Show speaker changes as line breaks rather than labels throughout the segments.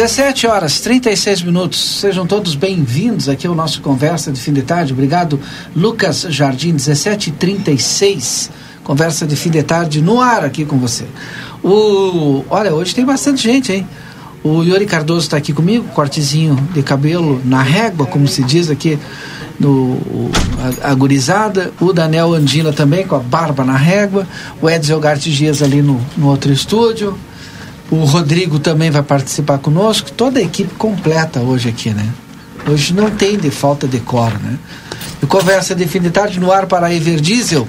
17 horas 36 minutos. Sejam todos bem-vindos aqui ao nosso Conversa de Fim de Tarde. Obrigado, Lucas Jardim, 1736. Conversa de fim de tarde no ar aqui com você. O, olha, hoje tem bastante gente, hein? O Yuri Cardoso está aqui comigo, cortezinho de cabelo na régua, como se diz aqui no a, a gurizada. O Daniel Andina também, com a barba na régua. O Edson Garte Dias ali no, no outro estúdio. O Rodrigo também vai participar conosco. Toda a equipe completa hoje aqui, né? Hoje não tem de falta de cor, né? E conversa de fim de tarde no ar para a Everdiesel,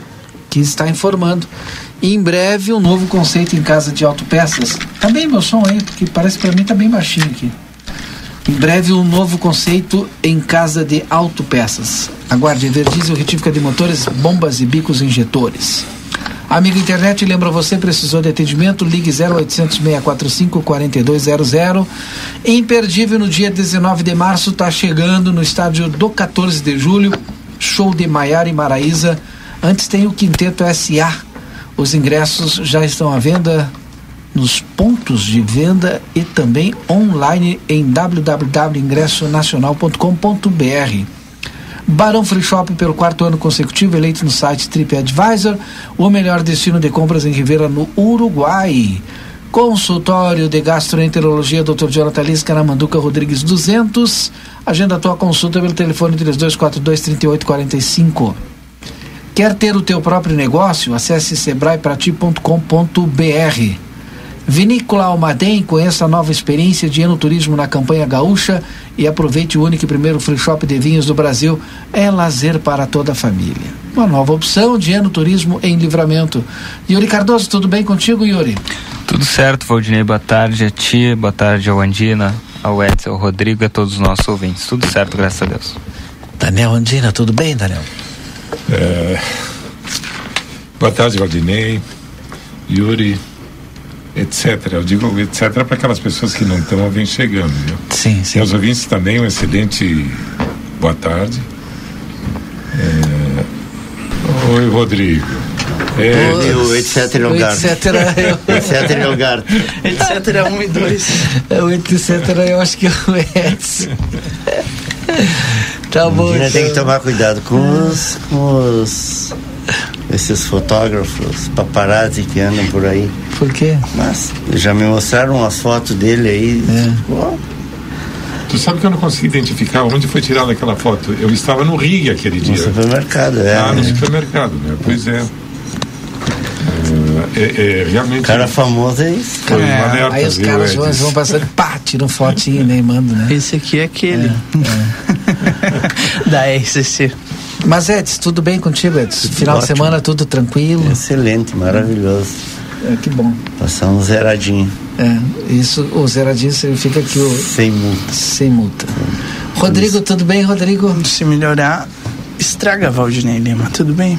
que está informando. em breve um novo conceito em casa de autopeças. Tá bem meu som aí, porque parece para mim tá bem baixinho aqui. Em breve um novo conceito em casa de autopeças. Aguarde Everdiesel, retífica de motores, bombas e bicos injetores. Amigo internet, lembra você, precisou de atendimento? Ligue 0800 645 4200. Imperdível no dia 19 de março, está chegando no estádio do 14 de julho. Show de Maiara e Maraíza. Antes tem o Quinteto SA. Os ingressos já estão à venda nos pontos de venda e também online em www.ingressonacional.com.br. Barão Free Shop pelo quarto ano consecutivo, eleito no site TripAdvisor, o melhor destino de compras em Rivera, no Uruguai. Consultório de Gastroenterologia, Dr. Jonathan Lisca, na Manduca Rodrigues 200. Agenda a tua consulta pelo telefone 3242-3845. Quer ter o teu próprio negócio? Acesse sebraeprati.com.br. Vinícola Almaden, conheça a nova experiência de enoturismo na campanha gaúcha e aproveite o único e primeiro free shop de vinhos do Brasil. É lazer para toda a família. Uma nova opção de enoturismo em livramento. Yuri Cardoso, tudo bem contigo, Yuri?
Tudo certo, Valdinei. Boa tarde a ti, boa tarde ao Andina, ao Edson, ao Rodrigo e a todos os nossos ouvintes. Tudo certo, graças a Deus.
Daniel Andina, tudo bem, Daniel?
É... Boa tarde, Valdinei. Yuri, etc. Eu digo etc. para aquelas pessoas que não estão vêm chegando, viu?
Sim, sim.
E aos ouvintes também um excelente boa tarde. É... Oi, Rodrigo.
É, o etc. é o
Etc.
etc. é o Gart.
etc. é 1 e 2. O etc. eu acho que é o Edson. tá bom.
Então. tem que tomar cuidado com os, com os esses fotógrafos paparazzi que andam por aí.
Por quê?
Mas já me mostraram umas fotos dele aí.
É.
Tu sabe que eu não consegui identificar onde foi tirada aquela foto. Eu estava no Rio aquele dia.
No supermercado, é.
Ah, no supermercado, né? Pois é. É, é, é realmente.
Cara famoso é isso.
Foi
É,
alerta,
aí os
viu,
caras
Edson?
vão, vão passando, pá, tiram fotinho, nem mandam, né?
Esse aqui é aquele. da RCC.
Mas Edson, tudo bem contigo, Edson? Final de
ótimo.
semana, tudo tranquilo?
Excelente, maravilhoso.
É, que bom.
Passamos zeradinho,
É, isso, o zeradinho significa que o.
sem multa.
Sem multa. Rodrigo, tudo bem, Rodrigo?
Se melhorar, estraga Valdinei Lima, tudo bem?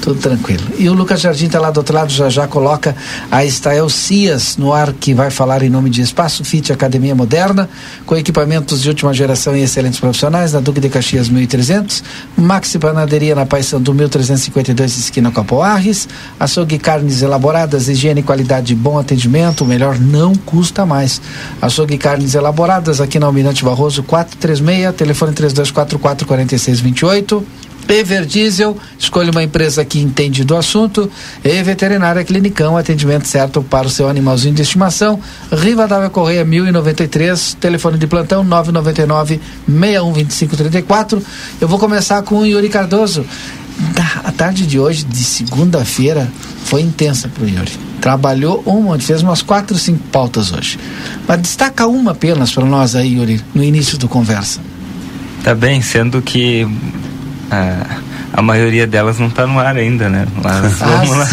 Tudo tranquilo. E o Lucas Jardim está lá do outro lado, já já coloca a Estael Cias no ar, que vai falar em nome de Espaço Fit Academia Moderna, com equipamentos de última geração e excelentes profissionais, na Duque de Caxias 1300, Maxi Panaderia na Paissandu 1352, esquina com Apoarres, açougue e carnes elaboradas, higiene e qualidade, bom atendimento, o melhor não custa mais. Açougue e carnes elaboradas aqui na Almirante Barroso 436, telefone 3244 4628. Everdiesel, escolha uma empresa que entende do assunto. E Veterinária Clinicão, atendimento certo para o seu animalzinho de estimação. Rivadavia Correia 1093, telefone de plantão 999 612534. Eu vou começar com o Yuri Cardoso. A tarde de hoje, de segunda-feira, foi intensa pro Yuri. Trabalhou um monte, fez umas quatro, cinco pautas hoje. Mas destaca uma apenas para nós aí, Yuri, no início do conversa.
Tá bem, sendo que ah, a maioria delas não tá no ar ainda, né? Mas
Ah,
vamos lá.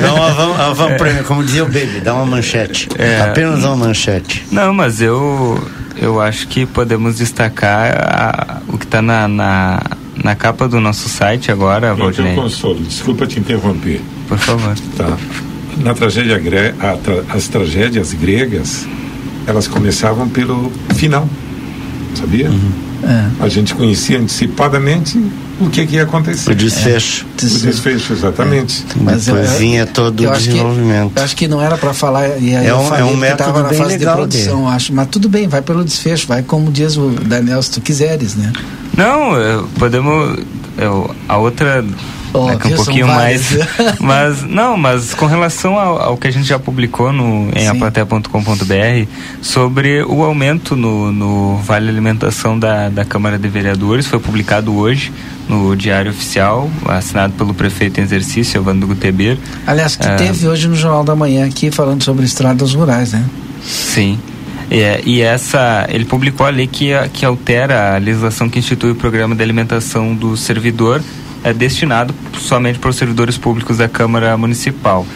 Dá uma van- uma van premium, como dizia o Baby, dá uma manchete.
É.
Apenas uma manchete.
Não, mas eu eu acho que podemos destacar a- o que está na, na, na capa do nosso site agora, Valdinei.
consolo, desculpa te interromper.
Por favor.
Tá. Na tragédia gre... a tra- as tragédias gregas, elas começavam pelo final, sabia?
É.
A gente conhecia antecipadamente o que, que ia acontecer.
O desfecho.
O desfecho, exatamente.
Mas eu-
Depois vinha todo
eu
o
acho que-
desenvolvimento.
Eu acho que não era para falar, e aí
É
eu
um- é um
que tava
método
na
bem
fase de
legal
produção,
dele.
acho. Mas tudo bem, vai pelo desfecho, vai como diz o Daniel, se tu quiseres, né?
Não, eu- podemos. eu- a outra.
Oh,
é que um pouquinho mais. mas, não, mas com relação ao, ao que a gente já publicou no, em aplateia.com.br sobre o aumento no, no Vale Alimentação da, da Câmara de Vereadores, foi publicado hoje no Diário Oficial, assinado pelo prefeito em exercício, Evandro Guteber.
Aliás, que
É.
teve hoje no Jornal da Manhã aqui falando sobre estradas rurais, né?
Sim. É, e essa, ele publicou a lei que, que altera a legislação que institui o programa de alimentação do servidor, é destinado somente para os servidores públicos da Câmara Municipal.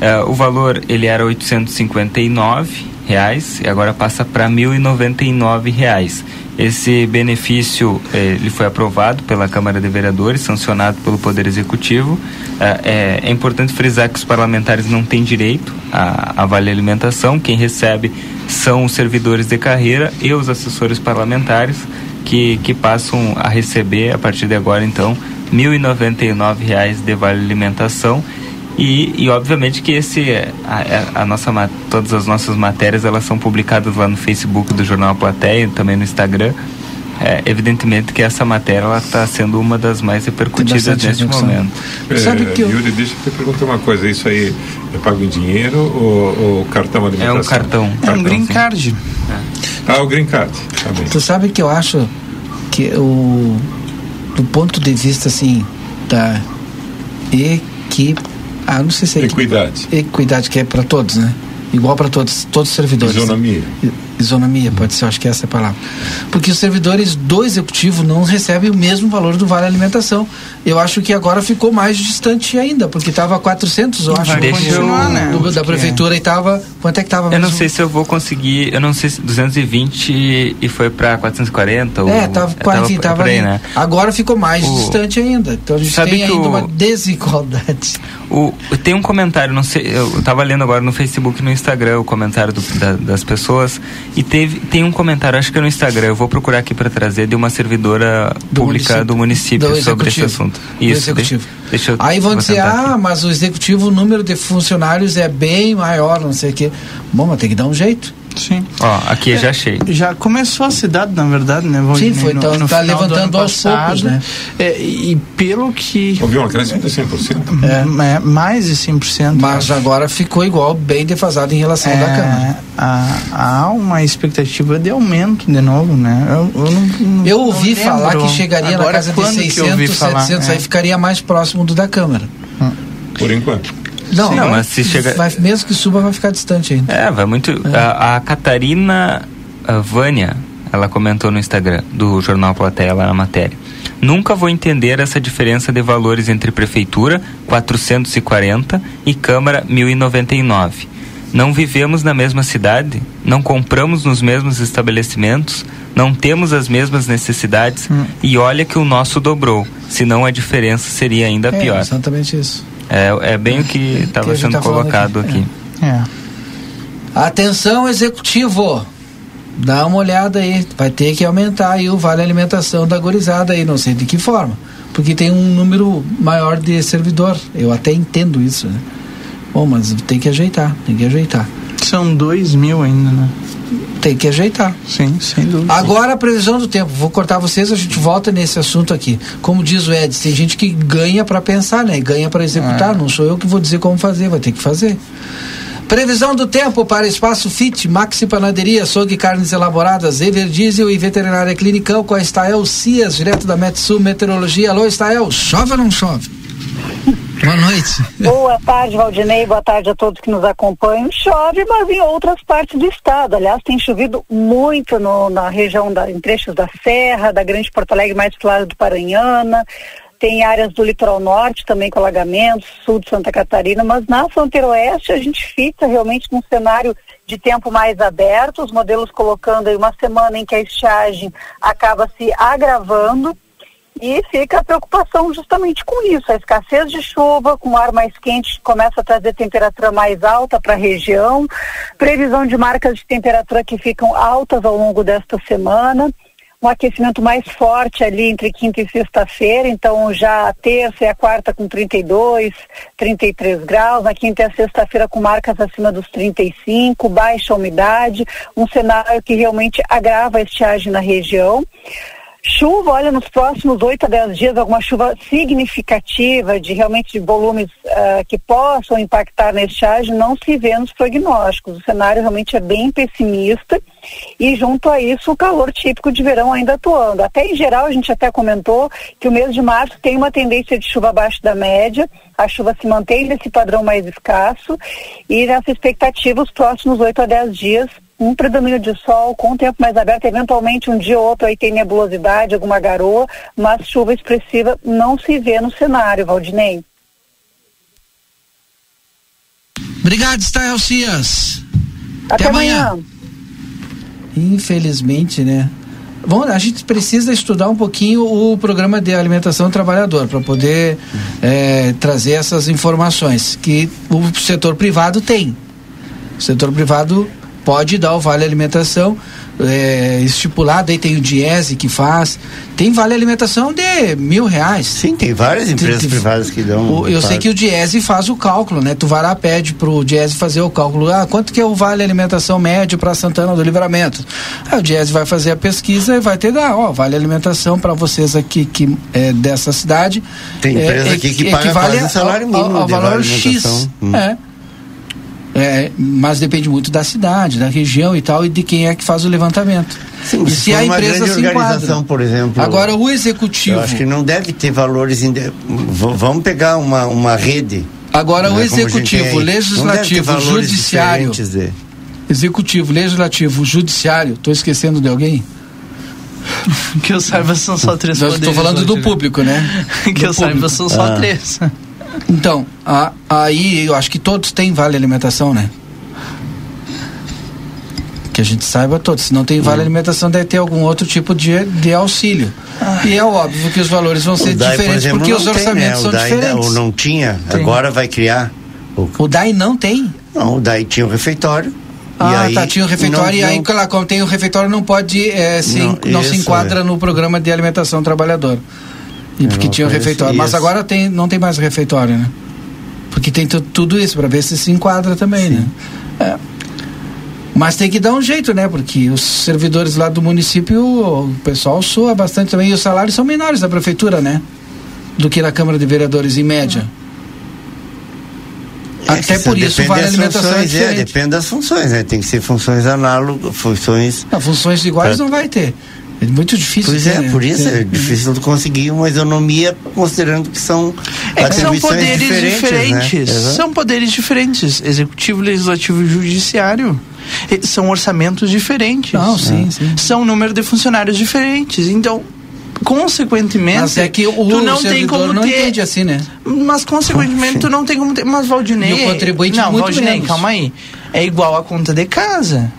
É, o valor ele era 859 reais e agora passa para 1.099 reais. Esse benefício eh, ele foi aprovado pela Câmara de Vereadores, sancionado pelo Poder Executivo. É, é- é importante frisar que os parlamentares não têm direito a vale alimentação. Quem recebe são os servidores de carreira e os assessores parlamentares que, que passam a receber a partir de agora então 1.099 reais de vale alimentação. E, e obviamente que esse a, a nossa todas as nossas matérias elas são publicadas lá no Facebook do jornal Plateia e também no Instagram é, evidentemente que essa matéria ela está sendo uma das mais repercutidas neste momento
É,
Sabe que eu-
Yuri, deixa eu te perguntar uma coisa. Isso aí é pago em dinheiro ou, ou cartão
é
alimentação?
um cartão
É um green card.
Ah, o green card. Tá bem.
Tu sabe que eu acho que o do ponto de vista assim da equipe, ah, não sei se é
Equidade.
equidade que é para todos, né? Igual para todos, todos os servidores.
Isonomia.
Isonomia, pode ser, acho que essa é a palavra. Porque os servidores do executivo não recebem o mesmo valor do vale alimentação. Eu acho que agora ficou mais distante ainda, porque estava 400, eu acho,
continuar,
né?
do- da
que
prefeitura e estava quanto é que estava
eu não sei se eu vou conseguir eu não sei se 220 e foi para 440 ou
É, tava,
tava
enfim,
por-
tava
por aí, né
Agora ficou mais
O-
distante ainda. Então a gente tem ainda
o-
uma desigualdade.
O, tem um comentário, não sei, eu tava lendo agora no Facebook e no Instagram o comentário do- da- das pessoas e teve, tem um comentário, acho que é no Instagram, eu vou procurar aqui para trazer, de uma servidora
Do
pública
município.
do município
Do
sobre esse
executivo.
assunto.
Do
Isso,
executivo.
Deixa, deixa eu
Aí vão dizer,
tentar aqui.
ah, mas o executivo, o número de funcionários é bem maior, não sei o quê. Bom, mas tem que dar um jeito.
Sim.
Ó, aqui já achei.
Já começou a cidade, na verdade, né?
Sim, foi, então tá
do
levantando aos poucos, né?
É, e pelo que.
Houve um acréscimo de 100%.
É, mais de 100%.
Mas agora ficou igual, bem defasado em relação ao da Câmara.
É, há, há uma expectativa de aumento de novo, né? Eu, eu, não, não-
Eu
não
ouvi
lembro
falar que chegaria na
agora
casa de
quando que eu ouvi
600,
falar,
700,
é.
aí ficaria mais próximo do da Câmara.
Por enquanto.
Não,
Não,
vai-
mas se chega-
vai- mesmo que suba, vai ficar distante ainda.
É, vai muito. A, a Catarina a Vânia, ela comentou no Instagram do jornal Plateia lá na matéria. Nunca vou entender essa diferença de valores entre prefeitura 440 e Câmara 1099. Não vivemos na mesma cidade, não compramos nos mesmos estabelecimentos, não temos as mesmas necessidades e olha que o nosso dobrou, senão a diferença seria ainda
É,
pior.
exatamente isso.
É, é bem o que
a
estava sendo
tá
colocado
aqui.
aqui.
É.
Atenção, executivo. Dá uma olhada aí. Vai ter que aumentar aí o vale alimentação da gorizada aí, não sei de que forma. Porque tem um número maior de servidor. Eu até entendo isso, né? Bom, mas tem que ajeitar, tem que ajeitar.
São dois mil ainda, né?
Tem que ajeitar.
Sim, sem dúvida.
Agora a previsão do tempo. Vou cortar vocês, a gente volta nesse assunto aqui. Como diz o Edson, tem gente que ganha para pensar, né? Ganha para executar. Não sou eu que vou dizer como fazer, vai ter que fazer. Previsão do tempo para Espaço Fit, Maxi Panaderia, Açougue Carnes Elaboradas, Ever Diesel e Veterinária Clinicão com a Estael Cias, direto da Metsul Meteorologia. Alô, Estael, chove ou não chove? Boa noite.
Boa tarde, Valdinei. Boa tarde a todos que nos acompanham. Chove, mas em outras partes do estado. Aliás, tem chovido muito no, na região, da, em trechos da Serra, da Grande Porto Alegre, mais lado do Paranhana. Tem áreas do litoral norte também com alagamentos, sul de Santa Catarina, mas na fronteira oeste a gente fica realmente num cenário de tempo mais aberto, os modelos colocando aí uma semana em que a estiagem acaba se agravando e fica a preocupação justamente com isso, a escassez de chuva, com o ar mais quente começa a trazer temperatura mais alta para a região, previsão de marcas de temperatura que ficam altas ao longo desta semana um aquecimento mais forte ali entre quinta e sexta-feira, então já a terça e a quarta com 32, 33 graus, na quinta e a sexta-feira com marcas acima dos 35, baixa umidade, um cenário que realmente agrava a estiagem na região. Chuva, olha, nos próximos 8 a 10 dias, alguma chuva significativa, de realmente de volumes uh, que possam impactar na estiagem, não se vê nos prognósticos. O cenário realmente é bem pessimista e, junto a isso, o calor típico de verão ainda atuando. Até em geral, a gente até comentou que o mês de março tem uma tendência de chuva abaixo da média, a chuva se mantém nesse padrão mais escasso e nessa expectativa, os próximos 8 a 10 dias um predomínio de sol com o tempo mais aberto, eventualmente um dia ou outro aí tem nebulosidade, alguma garoa, mas chuva expressiva não se vê no cenário, Valdinei.
Obrigado, Stael Cias.
Até, Até amanhã. amanhã.
Infelizmente, né? Bom, a gente precisa estudar um pouquinho o programa de alimentação do trabalhador para poder é, trazer essas informações que o setor privado tem. O setor privado pode dar o vale alimentação é, estipulado, aí tem o Diese que faz, tem vale alimentação de mil reais.
Sim, tem várias empresas tem, privadas que dão.
O, eu sei que o Diese faz o cálculo, né? Tu vai lá, pede pro Diese fazer o cálculo, ah, quanto que é o vale alimentação médio para Santana do Livramento? Aí o Diese vai fazer a pesquisa e vai ter dar, ó, vale alimentação para vocês aqui que é dessa cidade.
Tem empresa é, aqui que paga quase salário mínimo
ao, ao valor X. Hum. É. É, mas depende muito da cidade, da região e tal, e de quem é que faz o levantamento.
Sim, e se a empresa se enquadra. por exemplo.
Agora o executivo. Eu
acho que não deve ter valores. Inde... Vamos pegar uma, uma rede.
Agora né, o executivo, legislativo, judiciário. De... Executivo, legislativo, judiciário. Estou esquecendo de alguém?
que eu saiba são só três
Estou falando do público, né?
que do eu público. saiba são só ah. três.
Então, a, aí eu acho que todos têm vale alimentação, né? Que a gente saiba todos. Se não tem vale hum. alimentação, deve ter algum outro tipo de, de auxílio. Ah. E é óbvio que os valores vão ser DAI, diferentes, por exemplo, porque os orçamentos tem, né? são DAI, diferentes.
Ou não tinha, tem. agora vai criar.
O, o DAI não tem?
Não, o DAI tinha o um refeitório.
Ah, aí, tá, tinha o refeitório não, e aí, não, como tem o refeitório, não pode, é, se, não, não isso, se enquadra é. no programa de alimentação trabalhador. E porque tinha o refeitório. Mas agora tem, não tem mais refeitório, né? Porque tem tudo isso para ver se se enquadra também, Sim. né? É. Mas tem que dar um jeito, né? Porque os servidores lá do município, o pessoal soa bastante também. E os salários são menores da prefeitura, né? Do que na Câmara de Vereadores, em média. É, Até por isso vale a alimentação é funções, é,
depende das funções, né? Tem que ser funções análogas, funções...
Não, funções iguais pra... não vai ter. É muito difícil.
Pois é, né? por isso é, é difícil conseguir uma isonomia, considerando que são
é, são poderes diferentes. Né? diferentes né? São poderes diferentes, executivo, legislativo e judiciário. São orçamentos diferentes.
Não, sim, sim.
São número de funcionários diferentes. Então, consequentemente
mas é que o,
tu não tem como
não
ter
entende assim né
mas consequentemente tu não tem como ter mas Valdinei
e o contribuinte
não
muito
Valdinei
menos.
calma aí é igual a conta de casa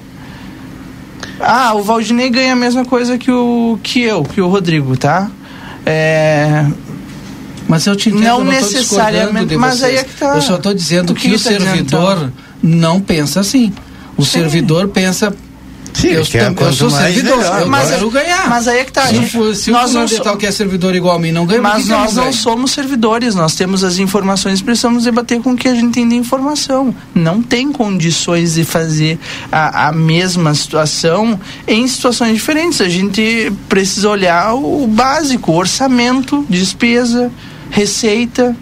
ah, o Valdinei ganha a mesma coisa que o que eu, que o Rodrigo, tá? É,
mas eu te entendo,
não, não necessariamente, mas aí é que tá.
Eu só estou dizendo o que, que, o tá servidor dizendo, então? não pensa assim. O Sim. servidor pensa
Sim,
eu,
que
tam- eu sou servidor,
melhor.
eu
Mas-
quero ganhar.
mas aí é que tá,
Se,
gente.
se
Nós
o fundamental que é servidor igual a mim não ganha,
Mas nós não somos servidores, nós temos as informações, precisamos debater com o que a gente tem de informação. Não tem condições de fazer a, a mesma situação em situações diferentes. A gente precisa olhar o básico, orçamento, despesa, receita,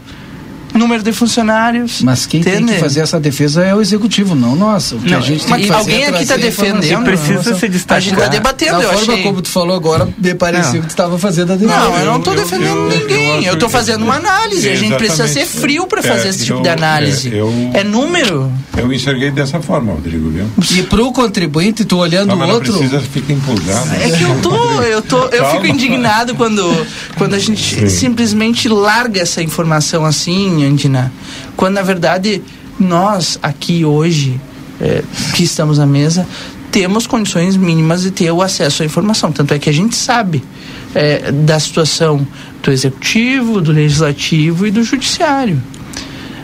número de funcionários.
Mas quem tem que fazer essa defesa é o executivo, não nós. O que
Não,
a gente tem
Mas
que fazer
alguém
é
aqui está defendendo.
E precisa se
A gente
destacar.
está debatendo,
Da
eu
forma
achei.
como tu falou agora, me pareceu
Não.
que tu estava fazendo a defesa.
Não, eu não estou defendendo
eu-
ninguém. Eu estou fazendo uma análise. A gente precisa ser frio para fazer
É,
esse tipo
eu-
de análise.
é, eu-
É número.
Eu enxerguei dessa forma, Rodrigo, viu?
E pro contribuinte, tu olhando o
não
outro.
precisa ficar empolgado.
É que eu tô, eu tô, eu fico indignado quando, quando a gente
Sim.
simplesmente larga essa informação assim, Andina. Quando na verdade nós aqui hoje, é, que estamos na mesa, temos condições mínimas de ter o acesso à informação. Tanto é que a gente sabe é, da situação do executivo, do legislativo e do judiciário.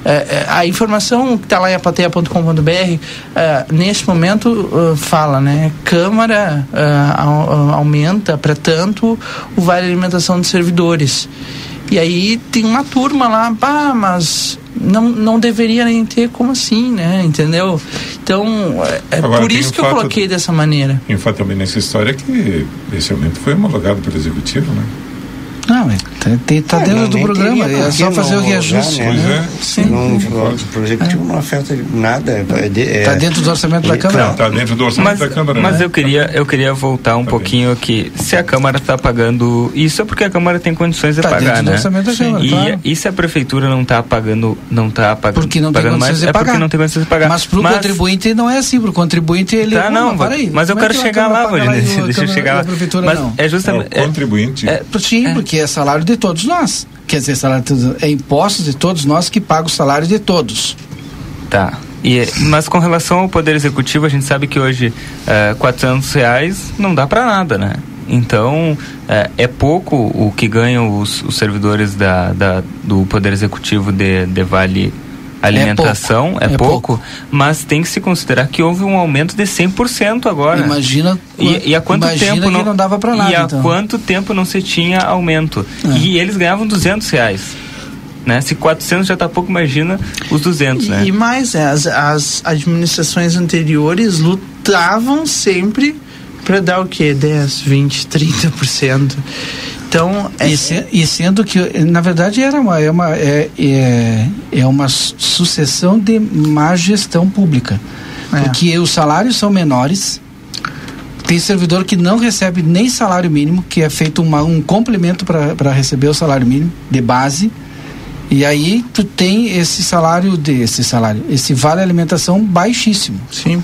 É, é, a informação que está lá em apateia.com.br, é, nesse momento, uh, fala, né? Câmara uh, au- au- aumenta para tanto o vale alimentação de servidores. E aí tem uma turma lá, pá, mas não, não deveria nem ter como assim, né? Entendeu? Então, é, é
Agora,
por isso
o
que eu coloquei dessa maneira.
Tem um fato também nessa história que esse aumento foi homologado pelo Executivo, né?
Não, é, tá, tem- tá
É,
dentro
não,
do programa, é só fazer o
não
reajuste.
Pois
né?
é.
Sim.
Não,
concordo.
o executivo não afeta nada. É, de- é-
dentro do orçamento da Câmara.
Está dentro do orçamento
Mas,
da Câmara.
mas
né?
eu queria eu queria voltar um
Tá
pouquinho aqui. Se a Câmara está pagando isso é porque a Câmara tem condições de
Tá
pagar,
dentro do
né?
orçamento da Câmara,
e,
claro.
e se a prefeitura não está pagando não tá pagando
Porque não tem
pagando
condições
mais,
de
é
pagar.
porque não tem condições de pagar.
Mas pro contribuinte não é assim, pro contribuinte ele.
Tá, não,
para aí.
mas eu
é
quero
que a
chegar lá,
a
deixa eu chegar lá. Mas
não.
é
É
justamente
o contribuinte.
é-
Sim,
É.
porque é salário de todos nós. Quer dizer, salário de é impostos de todos nós que pagam o salário de todos.
Tá. E, mas com relação ao Poder Executivo, a gente sabe que hoje é, 400 reais não dá para nada, né? Então, é, é pouco o que ganham os, os servidores da, da- do Poder Executivo de, de Vale Alimentação. É
pouco,
pouco,
é pouco.
mas tem que se considerar que houve um aumento de 100% agora.
Imagina,
E, e há quanto tempo
que não, dava para nada.
E há
então.
quanto tempo não se tinha aumento?
É.
E eles ganhavam 200 reais. Né? Se 400 já tá pouco, imagina os 200,
E,
né?
e mais, é, as, as administrações anteriores lutavam sempre para dar o quê? 10, 20, 30%. Então, é,
E, se- e sendo que, na verdade, era uma, é, uma, é, é, é uma su- sucessão de má gestão pública.
É.
Porque os salários são menores. Tem servidor que não recebe nem salário mínimo, que é feito uma, um complemento para receber o salário mínimo de base. E aí tu tem esse salário de esse salário, esse vale alimentação baixíssimo.
sim.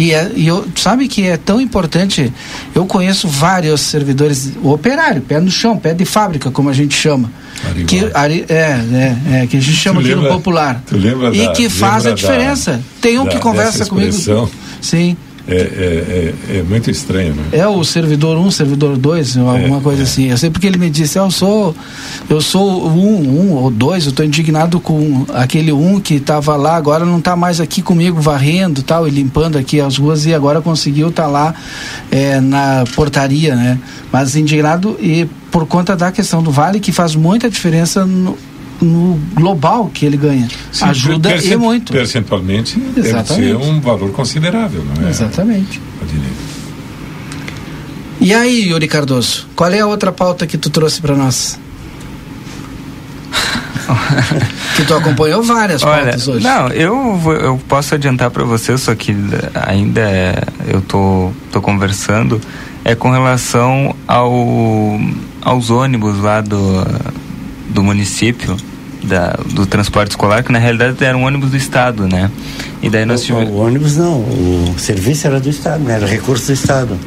E, é, e eu, sabe que é tão importante. Eu conheço vários servidores, o operário, pé no chão, pé de fábrica, como a gente chama.
Arival.
Que, ari, é, é, é, que a gente chama aqui no popular.
tu lembra
e
da-
que faz a diferença.
da-
Tem um
da-
que conversa comigo. Sim.
É, é, é, é muito estranho, né?
É o servidor 1, um, servidor 2, alguma
É,
coisa
é.
assim. Eu sei porque ele me disse, "Ah, eu sou eu sou um, um ou dois, eu estou indignado com aquele um que estava lá, agora não está mais aqui comigo varrendo tal, e limpando aqui as ruas e agora conseguiu estar lá é, na portaria, né? Mas indignado e por conta da questão do vale, que faz muita diferença no, no global que ele ganha.
Sim,
Ajuda
percent-
e muito.
Percentualmente deve
Exatamente.
ser um valor considerável, não é?
Exatamente. E aí, Yuri Cardoso, qual é a outra pauta que tu trouxe para nós? que tu acompanhou várias
Olha,
pautas hoje.
não, eu, vou- eu posso adiantar para você, só que ainda é- eu tô, tô conversando, é com relação ao, aos ônibus lá do, do município, da, do transporte escolar, que na realidade eram ônibus do estado, né? E daí nós
O,
tivemos...
o ônibus não, o serviço era do Estado, né? era recurso do Estado.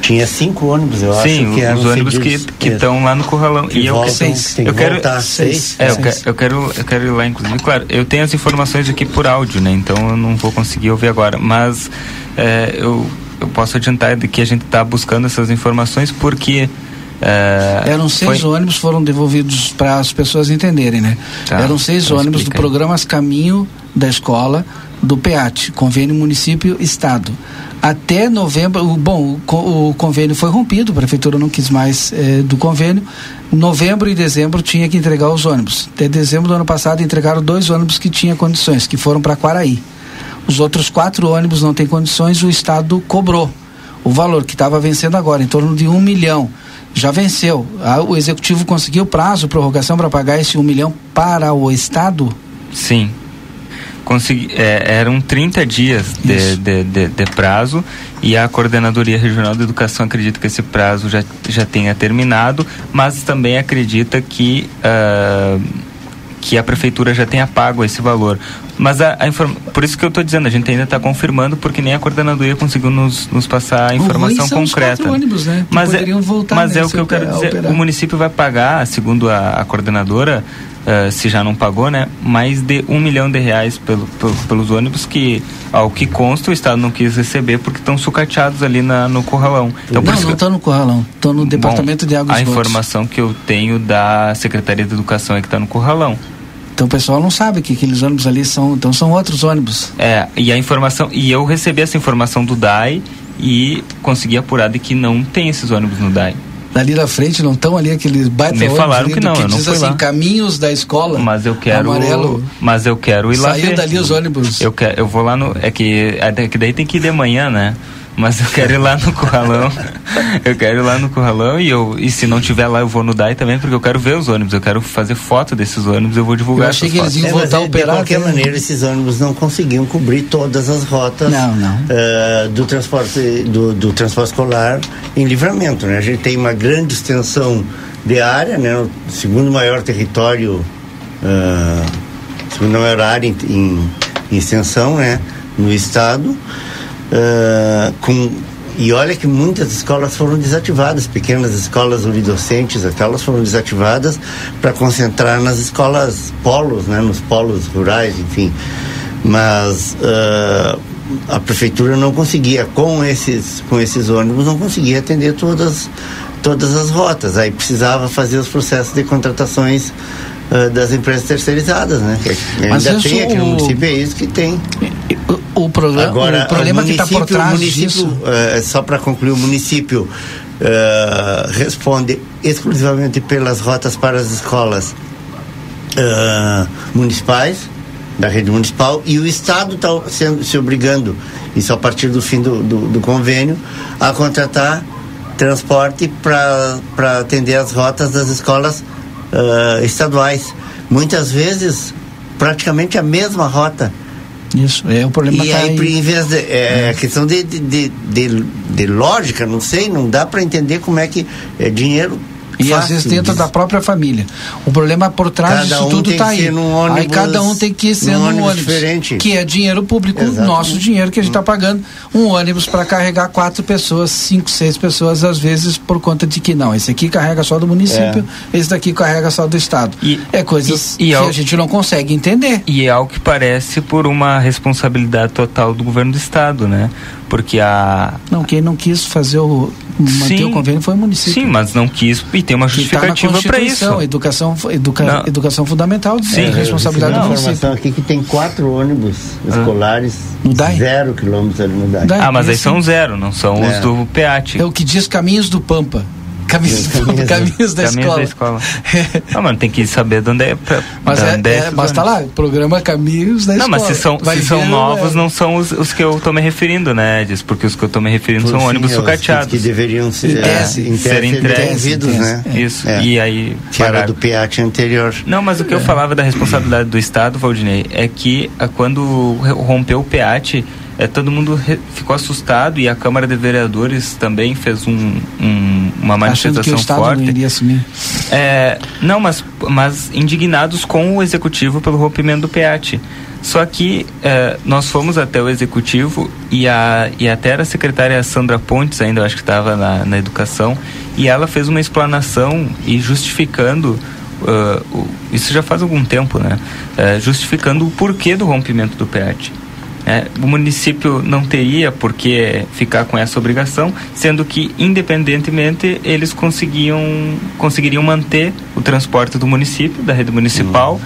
Tinha cinco ônibus, eu
Sim,
acho que eram
os ônibus que
cedidos.
que estão lá no corralão.
Que
e eu,
voltam,
seis.
tem
eu
que
quero
voltar
seis.
seis.
É, eu, que- eu quero, eu quero ir lá, inclusive. Claro, eu tenho as informações aqui por áudio, né? Então eu não vou conseguir ouvir agora. Mas é, eu, eu posso adiantar de que a gente está buscando essas informações porque. É,
Eram seis
foi-
ônibus foram devolvidos para as pessoas entenderem, né?
Tá,
Eram seis
então
ônibus do programa Caminho da escola do PEAT, convênio município-estado. Até novembro, o- bom, o, o convênio foi rompido, a prefeitura não quis mais eh, do convênio. Novembro e dezembro tinha que entregar os ônibus. Até dezembro do ano passado entregaram dois ônibus que tinham condições, que foram para Quaraí. Os outros quatro ônibus não têm condições, o Estado cobrou o valor que estava vencendo agora, em torno de um milhão. Já venceu. Ah, O Executivo conseguiu prazo, prorrogação para pagar esse um milhão para o Estado?
Sim. Consegui, é, eram 30 dias de, de, de, de prazo e a Coordenadoria Regional de Educação acredita que esse prazo já, já tenha terminado, mas também acredita que, ah, que a Prefeitura já tenha pago esse valor. Mas a, a inform... por isso que eu estou dizendo, a gente ainda está confirmando porque nem a Coordenadoria conseguiu nos, nos passar a informação
os
concreta.
quatro ônibus, né, que
Mas, é, mas é o que eu quero dizer,
operar.
o município vai pagar, segundo a, a coordenadora, eh, se já não pagou, né, mais de um milhão de reais pelo, pelo- pelos ônibus que, ao que consta, o Estado não quis receber porque estão sucateados ali na, no corralão. Então,
não, não
que-
estou no Corralão, estou no Departamento
Bom,
de Águas
A informação que eu tenho da Secretaria de Educação é que está no corralão.
Então o pessoal não sabe que aqueles ônibus ali são, então são outros ônibus.
É, e a informação, e eu recebi essa informação do DAI e consegui apurar de que não tem esses ônibus no DAI.
Dali na frente não estão ali aqueles baita
Me falaram
ali
que não,
que
eu não
diz
fui
assim,
lá.
caminhos da escola.
Mas eu quero.
Amarelo.
Mas eu quero ir lá.
Saiu
ver.
dali os ônibus.
Eu, quero, eu vou lá no. É que, é que daí tem que ir de manhã, né? Mas eu quero ir lá no Curralão. eu quero ir lá no Curralão e, eu, e se não tiver lá, eu vou no DAI também, porque eu quero ver os ônibus. Eu quero fazer foto desses ônibus, eu vou divulgar
Eu achei
essas
que eles
fotos.
iam
É,
voltar
de
operar.
qualquer
né?
maneira, esses ônibus não conseguiam cobrir todas as rotas
Não, não.
eh, do, transporte, do, do transporte escolar em livramento. Né? A gente tem uma grande extensão de área, né? o segundo maior território, ah, segunda maior área em, em, em extensão né? no estado. Ah, com e olha que muitas escolas foram desativadas, pequenas escolas unidocentes, aquelas foram desativadas para concentrar nas escolas polos, né, nos polos rurais, enfim. Mas ah, a prefeitura não conseguia, com esses, com esses ônibus, não conseguia atender todas, todas as rotas. Aí precisava fazer os processos de contratações ah, das empresas terceirizadas, né? Que
Mas
ainda tem aqui no município, é isso que tem.
O, o programa,
Agora,
o problema
o
que está por trás disso.
eh, só para concluir, o município eh, responde exclusivamente pelas rotas para as escolas eh, municipais, da rede municipal, e o Estado está se obrigando, isso a partir do fim do, do, do convênio, a contratar transporte para atender as rotas das escolas estaduais. Muitas vezes, praticamente a mesma rota.
Isso, é o problema
E
tá
aí,
aí.
em vez de. É questão de, de, de, de, de lógica, não sei, não dá para entender como é que é dinheiro.
E às vezes dentro
de-
da própria família. O problema por trás
Cada
disso
um
tudo está aí.
ônibus-
aí cada um tem que ser
num
num
ônibus
ônibus,
diferente.
que é dinheiro público,
Exato.
nosso dinheiro que a gente está pagando. Um ônibus para carregar quatro pessoas, cinco, seis pessoas, às vezes por conta de que não. Esse aqui carrega só do município, esse daqui carrega só do estado.
E-
é coisas
e- e
que
ao-
a gente não consegue entender.
E é algo que parece por uma responsabilidade total do governo do estado, né? Porque a.
Não, quem não quis fazer o manter
Sim.
o convênio foi o município.
Sim, mas não quis e tem uma
na
justificativa para isso.
Educação, educa,
Não.
educação fundamental,
Sim.
é responsabilidade
Não,
do município.
aqui que tem quatro ônibus escolares,
No DAI?
zero quilômetros ali no DAI.
DAI.
Ah, mas aí são zero, não são
É.
os do PEAT.
É o que diz Caminhos do Pampa. Caminhos Caminhos da
Caminhos
Escola.
da escola. Ah, mano, tem que saber de onde é. Pra,
Mas, é,
onde
é,
esses
mas tá lá, programa Caminhos da
Não,
Escola.
mas se são,
Vai
se são novos,
é,
não são os, os que eu tô me referindo, né, Edis? Porque os que eu tô me referindo
Por
são
fim,
ônibus
os
sucateados.
Que, que deveriam ser,
Em tese,
em tese,
entregues,
né?
Isso,
É.
e aí.
Que era do PEAT anterior.
Não, mas o que eu falava da responsabilidade do Estado, Valdinei, é que ah, quando rompeu o PEAT, é, todo mundo ficou assustado e a Câmara de Vereadores também fez um, um- uma
Achando que o
manifestação
Estado
forte.
não iria assumir.
É, não, mas, mas indignados com o executivo pelo rompimento do PEAT. Só que é, nós fomos até o executivo e, a, e até era a secretária Sandra Pontes, ainda eu acho que estava na, na educação, e ela fez uma explanação e justificando. o- isso já faz algum tempo, né? É, justificando o porquê do rompimento do PEAT. É, o município não teria por que ficar com essa obrigação, sendo que, independentemente, eles conseguiam, conseguiriam manter o transporte do município, da rede municipal,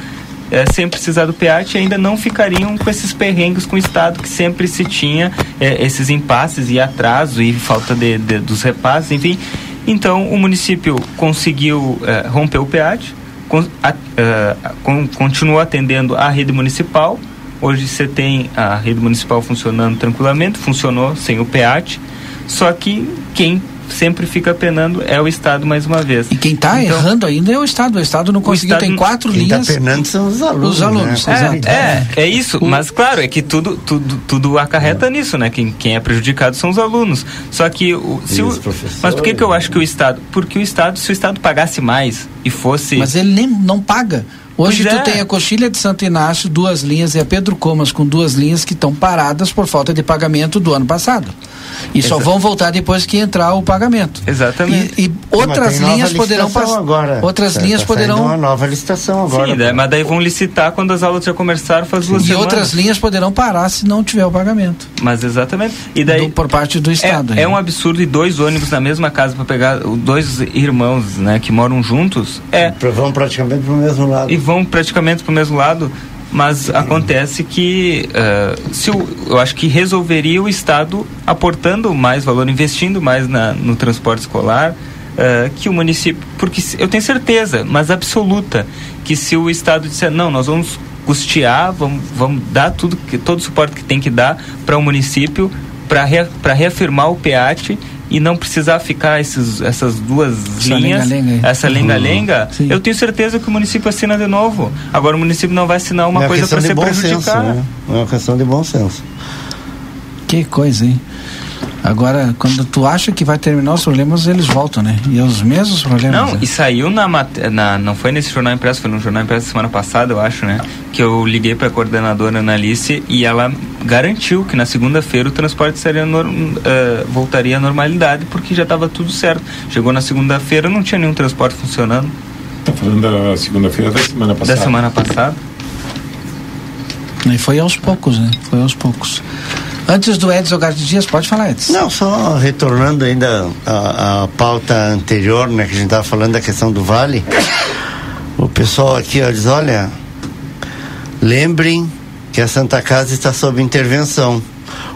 é, sem precisar do PEAT, ainda não ficariam com esses perrengues com o Estado que sempre se tinha é, esses impasses e atraso e falta de, de, dos repasses, enfim. Então, o município conseguiu é, romper o PEAT, con, a, con, continuou atendendo a rede municipal. Hoje você tem a rede municipal funcionando tranquilamente, funcionou sem o PEAT, só que quem sempre fica penando é o Estado mais uma vez.
E quem está então, errando ainda é o Estado. O Estado não conseguiu, Estado, tem quatro
quem
tá linhas.
Está penando são os alunos.
Os alunos,
né? é, é, é, isso. O... Mas claro, é que tudo, tudo, tudo acarreta é. nisso, né? Quem, quem é prejudicado são os alunos. Só que o, se o, mas por que, que eu acho que o Estado? Porque o Estado, se o Estado pagasse mais e fosse.
Mas ele nem não paga. Hoje pois tu é. tem a Coxilha de Santo Inácio, duas linhas, e a Pedro Comas com duas linhas que estão paradas por falta de pagamento do ano passado. E Exa só vão voltar depois que entrar o pagamento.
Exatamente.
E, e outras linhas poderão passar.
Agora.
Outras tá, linhas tá poderão.
uma nova licitação agora.
Sim, né? mas daí vão licitar quando as aulas já começaram faz duas
e
semanas.
E outras linhas poderão parar se não tiver o pagamento.
Mas exatamente. E daí.
Do, por parte do Estado.
É, é um absurdo e dois ônibus na mesma casa para pegar dois irmãos, né, que moram juntos. É.
Vão praticamente para o mesmo lado.
E vão praticamente para o mesmo lado mas acontece que uh, se eu acho que resolveria o Estado aportando mais valor, investindo mais na, no transporte escolar, uh, que o município, porque eu tenho certeza, mas absoluta, que se o Estado disser não, nós vamos custear, vamos, vamos dar tudo que todo o suporte que tem que dar para o município para re, reafirmar o PEAT e não precisar ficar esses, essas duas essa linhas, lenga -lenga. essa lenga-lenga, uhum. eu tenho certeza que o município assina de novo. Agora o município não vai assinar uma é coisa para ser prejudicada.
Né? É uma questão de bom senso.
Que coisa, hein? Agora, quando tu acha que vai terminar os problemas, eles voltam, né? E é os mesmos problemas.
Não,
né?
e saiu na, na. Não foi nesse jornal impresso, foi no jornal impresso semana passada, eu acho, né? Que eu liguei para a coordenadora Analice e ela garantiu que na segunda-feira o transporte seria uh, voltaria à normalidade porque já estava tudo certo. Chegou na segunda-feira, não tinha nenhum transporte funcionando.
Tá falando da segunda-feira da semana passada?
Da semana passada.
E foi aos poucos, né? Foi aos poucos. Antes do Edson Garde Dias, pode falar, Edson.
Não, só retornando ainda a, a pauta anterior, né, que a gente estava falando da questão do Vale. O pessoal aqui ó, diz, olha, lembrem que a Santa Casa está sob intervenção.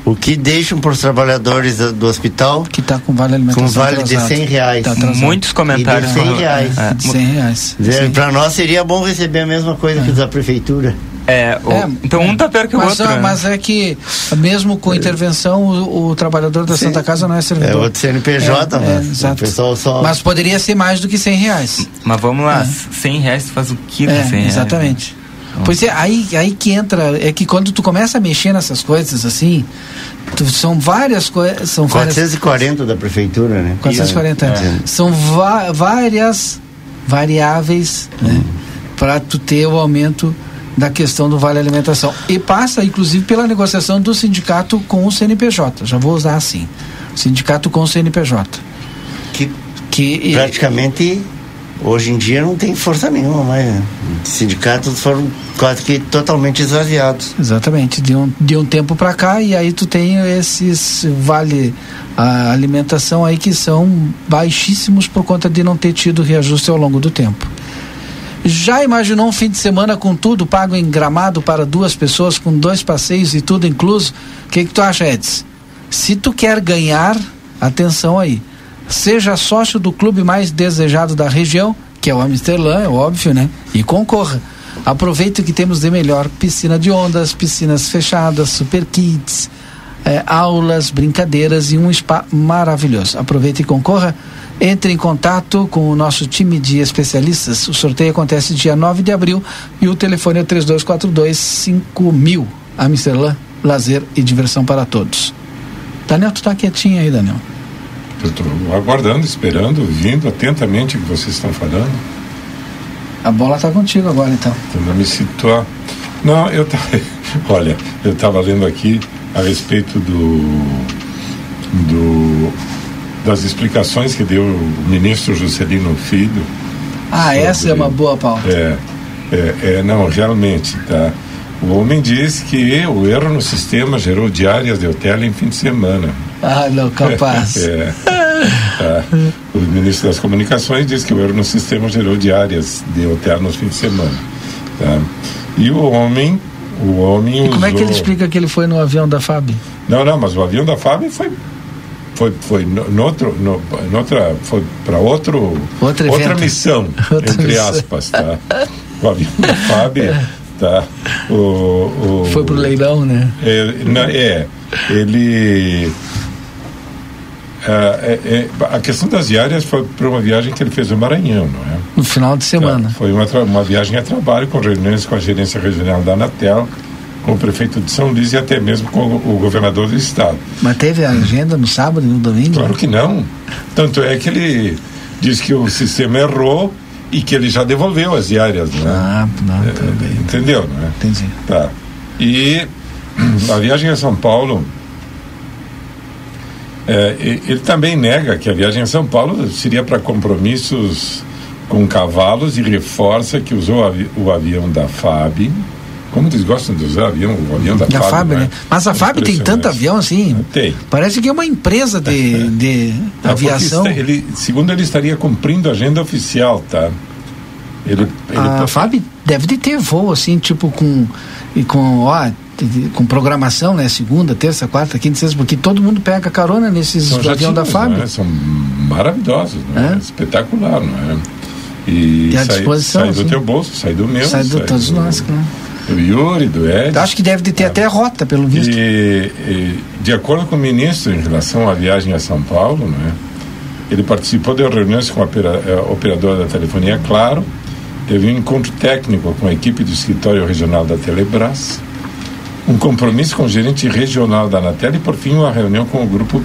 O que deixam para os trabalhadores do hospital
que está com vale alimentação
com vale atrasado. de 100 reais.
Tá Muitos comentários.
E de 100 reais.
É. 100 reais.
Para nós seria bom receber a mesma coisa é. que da prefeitura.
É, o, é, então um tá pior que o
mas,
outro. Né?
Mas é que, mesmo com intervenção, o, o trabalhador da Sim. Santa Casa não é servidor.
É outro CNPJ, é,
mas é, exato. pessoal só... Mas poderia ser mais do que 100 reais.
Mas vamos lá, é. 100 reais faz o que
é, 100 reais? Exatamente. Né? Pois é, aí, aí que entra, é que quando tu começa a mexer nessas coisas assim, tu, são várias coisas. São
440 várias, da prefeitura, né?
440. É. São várias variáveis né, hum. para tu ter o aumento da questão do Vale Alimentação. E passa, inclusive, pela negociação do sindicato com o CNPJ. Já vou usar assim. Sindicato com o CNPJ.
Que, que praticamente hoje em dia não tem força nenhuma mais. Né? Sindicatos foram quase que totalmente esvaziados.
Exatamente. De um, de um tempo para cá, e aí tu tem esses vale a alimentação aí que são baixíssimos por conta de não ter tido reajuste ao longo do tempo. Já imaginou um fim de semana com tudo pago em gramado para duas pessoas, com dois passeios e tudo incluso? O que, que tu acha, Edson? Se tu quer ganhar, atenção aí. Seja sócio do clube mais desejado da região, que é o Amsterdã, é óbvio, né? E concorra. Aproveite o que temos de melhor: piscina de ondas, piscinas fechadas, super kits, é, aulas, brincadeiras e um spa maravilhoso. Aproveite e concorra. Entre em contato com o nosso time de especialistas. O sorteio acontece dia 9 de abril e o telefone é 3242 5000. Amsterdã, lazer e diversão para todos. Daniel, tu tá quietinho aí, Daniel.
Eu estou aguardando, esperando, vindo atentamente o que vocês estão falando.
A bola está contigo agora, então.
Tentando me situar. Não, eu tava, olha, eu estava lendo aqui a respeito do, do das explicações que deu o ministro Juscelino Filho.
Ah, sobre, essa é uma boa pauta.
É, é, é, não, realmente, tá? O homem diz que o erro no sistema gerou diárias de hotel em fim de semana.
Ah, não, capaz.
é, tá. O ministro das Comunicações diz que o erro no sistema gerou diárias de hotel nos fins de semana. Tá? E o homem, o homem
e
usou...
como é que ele explica que ele foi no avião da FAB?
Não, não, mas o avião da FAB foi foi foi no, no outro no, noutra foi para outro outra
evento.
missão
Outra
entre
missão.
aspas tá o avião da FAB tá o, o
Foi pro leilão, né?
é, na- é, ele. ah, é, é, a questão das diárias foi para uma viagem que ele fez no Maranhão, não é?
No final de semana.
Tá, Foi uma, uma viagem a trabalho, com reuniões com a gerência regional da Anatel, com o prefeito de São Luís e até mesmo com o, governador do estado.
Mas teve a agenda no sábado e no domingo?
Claro que não. Tanto é que ele diz que o sistema errou e que ele já devolveu as diárias, né?
Ah, não, tá bem.
Entendeu, não é?
Entendi.
Tá. E a viagem a São Paulo. é, ele também nega que a viagem a São Paulo seria para compromissos com cavalos e reforça que usou o avião da FAB. Como eles gostam de usar avião, o avião da,
Da
FAB,
FAB,
né?
né? Mas a FAB tem tanto avião assim.
Tem.
Parece que é uma empresa de, de
porque
aviação.
está- ele, segundo ele estaria cumprindo a agenda oficial, tá? Ele, ele
A FAB deve de ter voo assim, tipo com e com ó, com programação, né? Segunda, terça, quarta, quinta, sexta, porque todo mundo pega carona nesses
são
do avião da FAB.
né? São maravilhosos, né?
É?
espetacular, não é? E
E à
sai,
disposição,
sai do
assim.
teu bolso, sai do meu,
Sai do todos
do,
nós, claro.
Do Yuri, do Ed.
Eu acho que deve de ter
É.
até rota, pelo visto.
E, e, de acordo com o ministro em relação à viagem a São Paulo, né, ele participou de reuniões com a opera- eh, operadora da telefonia Claro, teve um encontro técnico com a equipe do escritório regional da Telebrás, um compromisso com o gerente regional da Anatel e, por fim, uma reunião com o grupo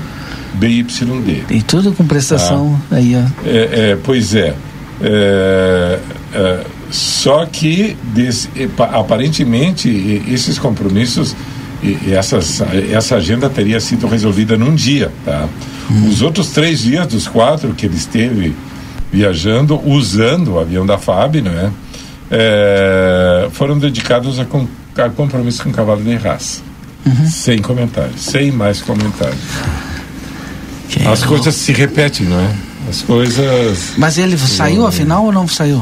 BYD.
E tudo com prestação aí, ó.
É, é, pois é. É, é, só que desse- pa- aparentemente esses compromissos essas, essa agenda teria sido resolvida num dia, tá? Os outros três dias dos quatro que ele esteve viajando, usando o avião da FAB, não é? É, foram dedicados a, com, a compromisso com cavalo de raça. Sem comentários, sem mais comentários.
Que
As coisas se repetem, não é? As coisas.
Mas ele saiu afinal ou não saiu?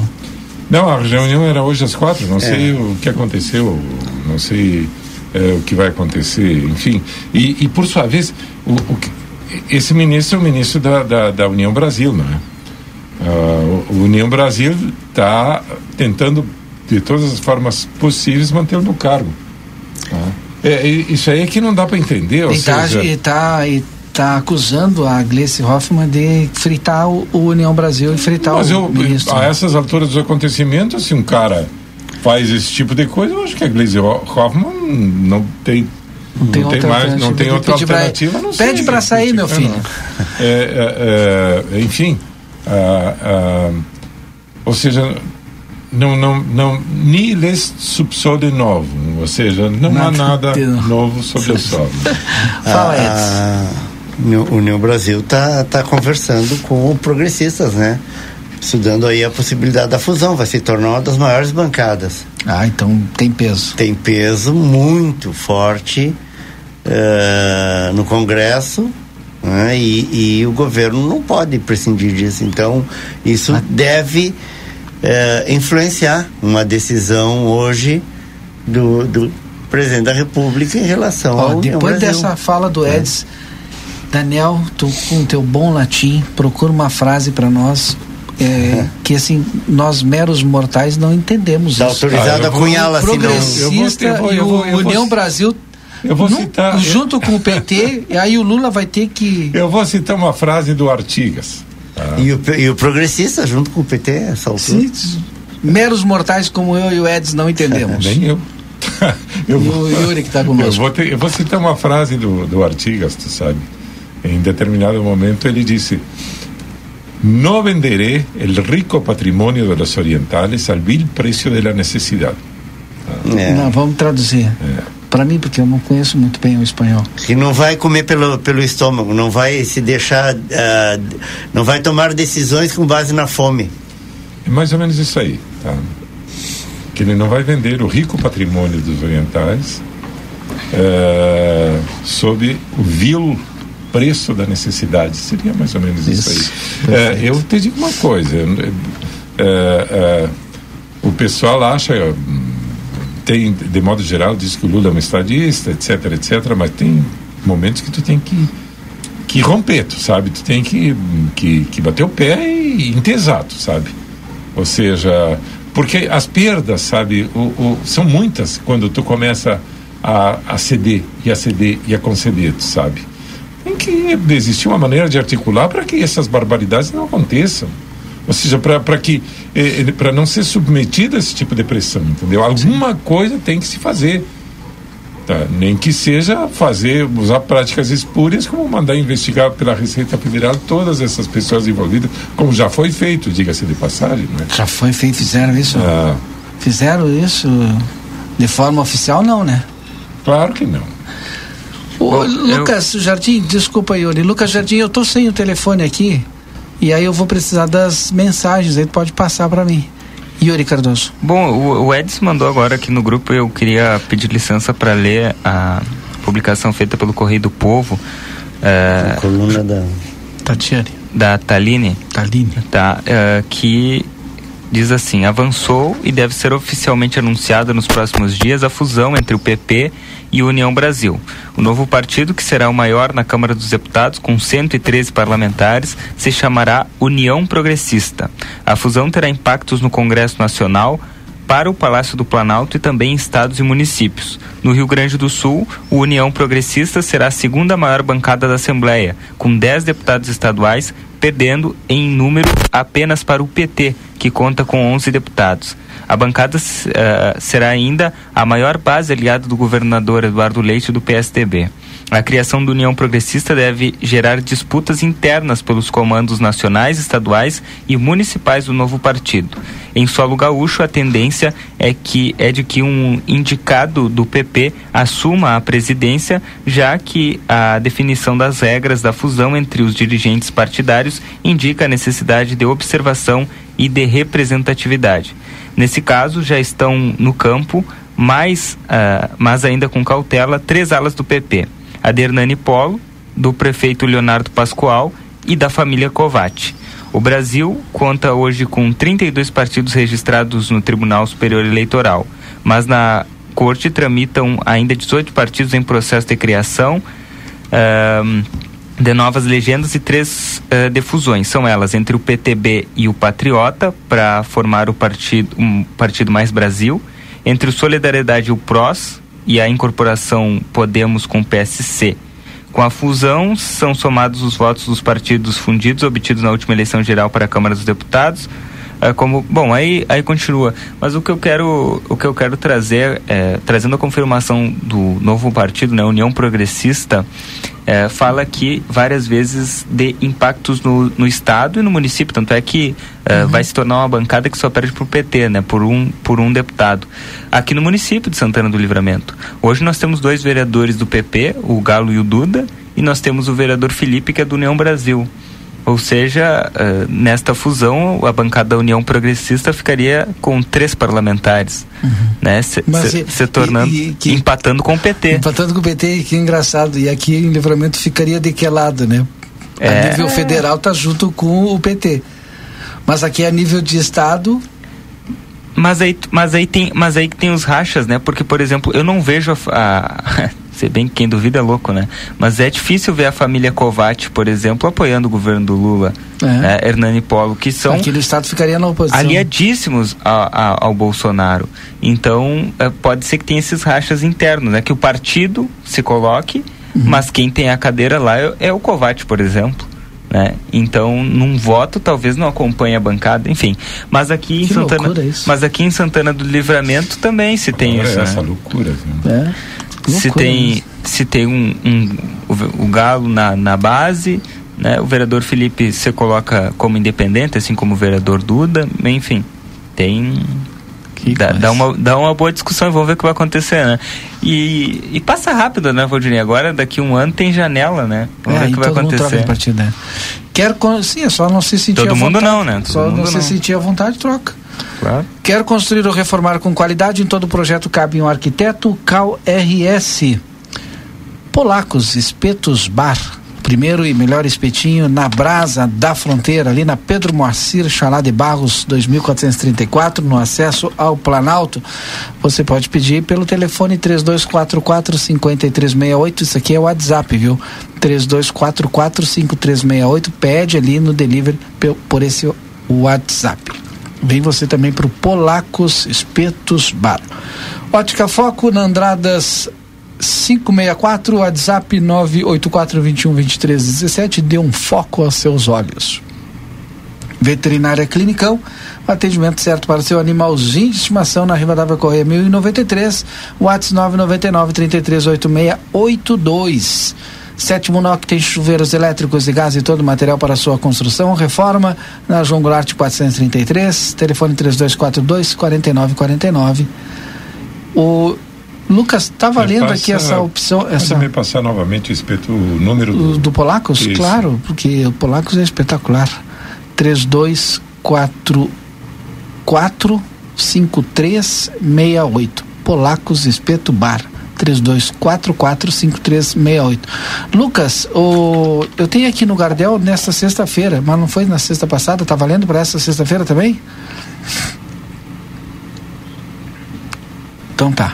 Não, a reunião era hoje às quatro. Não sei o que aconteceu, não sei é, o que vai acontecer, enfim. E, e, por sua vez, o, o que- esse ministro é o ministro da, da, da União Brasil, não é? Ah, o- o União Brasil está tentando, de todas as formas possíveis, mantê-lo no cargo. tá? É, e- isso aí é que não dá para entender.
E tá,
seja,
e tá, e tá acusando a Gleice Hoffmann de fritar o, o União Brasil e fritar
Mas
o
eu,
ministro.
a essas alturas dos acontecimentos, se um cara faz esse tipo de coisa, eu acho que a Glaze Ho- Hoffman não tem. Não tem,
outra
mais, não tem outra
Pede pra-
alternativa. não
pede pra sair, meu filho.
É, é, é, enfim, ah, ah, ou seja, não, não, não, ni les subsol de novo, ou seja, não há
Nada novo
sobre o sol.
Fala, Edson.
A, União- Brasil está tá conversando com progressistas, né? Estudando aí a possibilidade da fusão, vai se tornar uma das maiores bancadas.
Ah, então tem peso.
Tem peso muito forte eh, no Congresso né? e, e o governo não pode prescindir disso. Então, isso deve eh, influenciar uma decisão hoje do, do presidente da República em relação
Ó,
ao
depois dessa fala do Eds, Daniel, tu com teu bom latim, procura uma frase para nós é, que assim nós meros mortais não entendemos
Tá
isso.
autorizado
Ah, eu
a cunhá-la, senão...
Progressista
eu vou-
e
eu vou-
o
eu vou-
União Brasil
Eu vou
não-
citar. eu-
junto com o PT, e aí o Lula vai ter que
Eu vou citar uma frase do Artigas. tá?
E o, e o progressista junto com o PT, essa altura.
Sim, meros mortais como eu e o Eds não entendemos.
Nem eu.
E
eu, vou,
o Yuri que está
eu,
conosco.
vou ter- eu vou citar uma frase do, do Artigas, tu sabe? Em determinado momento ele disse: No venderé el rico patrimonio de los orientales al vil precio de la necesidad.
É.
Não, vamos traduzir.
É.
Para mim, porque eu não conheço muito bem o espanhol.
Que não vai comer pelo, pelo estômago, não vai se deixar, ah, não vai tomar decisões com base na fome.
É mais ou menos isso aí. Tá? Que ele não vai vender o rico patrimônio dos orientais eh, sob o vil preço da necessidade. Seria mais ou menos isso,
Isso,
aí. Eh, eu te digo uma coisa. eh, eh, o pessoal acha hum, tem, de modo geral, diz que o Lula é um estadista, etc, etc, mas tem momentos que tu tem que que romper, tu sabe? Tu tem que, que, que bater o pé e entesar, tu sabe? Ou seja, porque as perdas, sabe, o, o, são muitas quando tu começa a, a ceder e a ceder e a conceder, tu sabe? Que existir uma maneira de articular para que essas barbaridades não aconteçam. Ou seja, para que eh, para não ser submetido a esse tipo de pressão, entendeu? Alguma coisa tem que se fazer. Tá? Nem que seja fazer, usar práticas espúrias, como mandar investigar pela Receita Federal todas essas pessoas envolvidas, como já foi feito, diga-se de passagem. Né?
Já foi feito, fizeram isso? Ah. Fizeram isso de forma oficial, não, né?
Claro que não.
Ô, Lucas eu... Jardim, desculpa, Yuri. Lucas Jardim, eu tô sem o telefone aqui. E aí eu vou precisar das mensagens, aí pode passar para mim. Yuri Cardoso.
Bom, o, o Edson mandou agora aqui no grupo, eu queria pedir licença para ler a publicação feita pelo Correio do Povo.
É, a coluna da
Tatiane.
Da Taline.
Taline.
Tá, é, que diz assim: avançou e deve ser oficialmente anunciada nos próximos dias a fusão entre o PP e União Brasil. O novo partido, que será o maior na Câmara dos Deputados, com 113 parlamentares, se chamará União Progressista. A fusão terá impactos no Congresso Nacional para o Palácio do Planalto e também em estados e municípios. No Rio Grande do Sul, o União Progressista será a segunda maior bancada da Assembleia, com 10 deputados estaduais, perdendo em número apenas para o PT, que conta com 11 deputados. A bancada uh, será ainda a maior base aliada do governador Eduardo Leite do PSDB. A criação da União Progressista deve gerar disputas internas pelos comandos nacionais, estaduais e municipais do novo partido. Em solo gaúcho, a tendência é que é de que um indicado do PP assuma a presidência, já que a definição das regras da fusão entre os dirigentes partidários indica a necessidade de observação e de representatividade. Nesse caso, já estão no campo, mais, uh, mas ainda com cautela, três alas do PP a de Hernani Polo, do prefeito Leonardo Pascoal e da família Covatti. O Brasil conta hoje com 32 partidos registrados no Tribunal Superior Eleitoral, mas na corte tramitam ainda 18 partidos em processo de criação uh, de novas legendas e três uh, defusões. São elas entre o PTB e o Patriota, para formar o partido, um partido Mais Brasil, entre o Solidariedade e o PROS, e a incorporação Podemos com PSC. Com a fusão, são somados os votos dos partidos fundidos obtidos na última eleição geral para a Câmara dos Deputados. É, como bom aí aí continua mas o que eu quero o que eu quero trazer é, trazendo a confirmação do novo partido né União Progressista é, fala aqui várias vezes de impactos no, no estado e no município, tanto é que é, uhum. vai se tornar uma bancada que só perde para o PT, né, por um, por um deputado. Aqui no município de Santana do Livramento. Hoje nós temos dois vereadores do PP, o Galo e o Duda, e nós temos o vereador Felipe, que é do União Brasil. Ou seja, uh, nesta fusão, a bancada da União Progressista ficaria com três parlamentares, uhum. né? Se, se, se tornando, e, e que, empatando com o PT.
Empatando com o PT, que engraçado. E aqui em Livramento ficaria de que lado, né? É. A nível federal está junto com o PT. Mas aqui a nível de estado,
mas aí, mas aí tem, mas aí tem os rachas, né? Porque, por exemplo, eu não vejo a, a Se bem que quem duvida é louco, né? Mas é difícil ver a família Covatti, por exemplo, apoiando o governo do Lula, é. né? Hernani Polo, que são.
Aqui no estado ficaria na oposição.
Aliadíssimos a, a, ao Bolsonaro. Então, é, pode ser que tenha esses rachas internos, né? Que o partido se coloque, uhum. mas quem tem a cadeira lá é, é o Covatti, por exemplo. Né? Então, num voto, talvez não acompanhe a bancada, enfim. Mas aqui que em Santana, mas aqui em Santana do Livramento também se tem isso. É
essa
né?
loucura. Né?
É se tem, se tem um, um o, o, Galo na, na base, né? O vereador Felipe se coloca como independente, assim como o vereador Duda, enfim, tem dá, dá, uma, dá uma boa discussão e vamos ver o que vai acontecer, né? E, e passa rápido, né, Valdinei? Agora, daqui um ano, tem janela, né? Vamos
é,
ver o que vai acontecer.
Partido, né? Quer, sim, é só não se sentir
Todo mundo não, né? Todo
só não se sentir à vontade, troca. Claro. Quer construir ou reformar com qualidade? Em todo projeto cabe um arquiteto Cal RS. Polacos, Espetos Bar primeiro e melhor espetinho na Brasa da Fronteira, ali na Pedro Moacir Chalá de Barros, 2434, no acesso ao Planalto. Você pode pedir pelo telefone 3244 5368. Isso aqui é o WhatsApp, viu? 3244 5368. Pede ali no delivery por esse WhatsApp. Vem você também para o Polacos Espetos Bar. Ótica Foco na Andradas 564, WhatsApp 984212317, dê um foco aos seus olhos. Veterinária Clinicão, atendimento certo para seu animalzinho de estimação na Rivadavia Correia 1093, WhatsApp 999 338682. Sétimo NOC tem chuveiros elétricos e gás e todo o material para sua construção, reforma na João Goulart 433, telefone 3242 4949. O Lucas, está valendo passa, aqui essa opção. Essa...
me passar novamente o, o número do.
Do Polacos? Isso. Claro, porque o Polacos é espetacular. 3244 5368. Polacos Espeto Bar. 32445368. Lucas, o, eu tenho aqui no Gardel nesta sexta-feira, mas não foi na sexta passada, tá valendo para essa sexta-feira também? Então tá.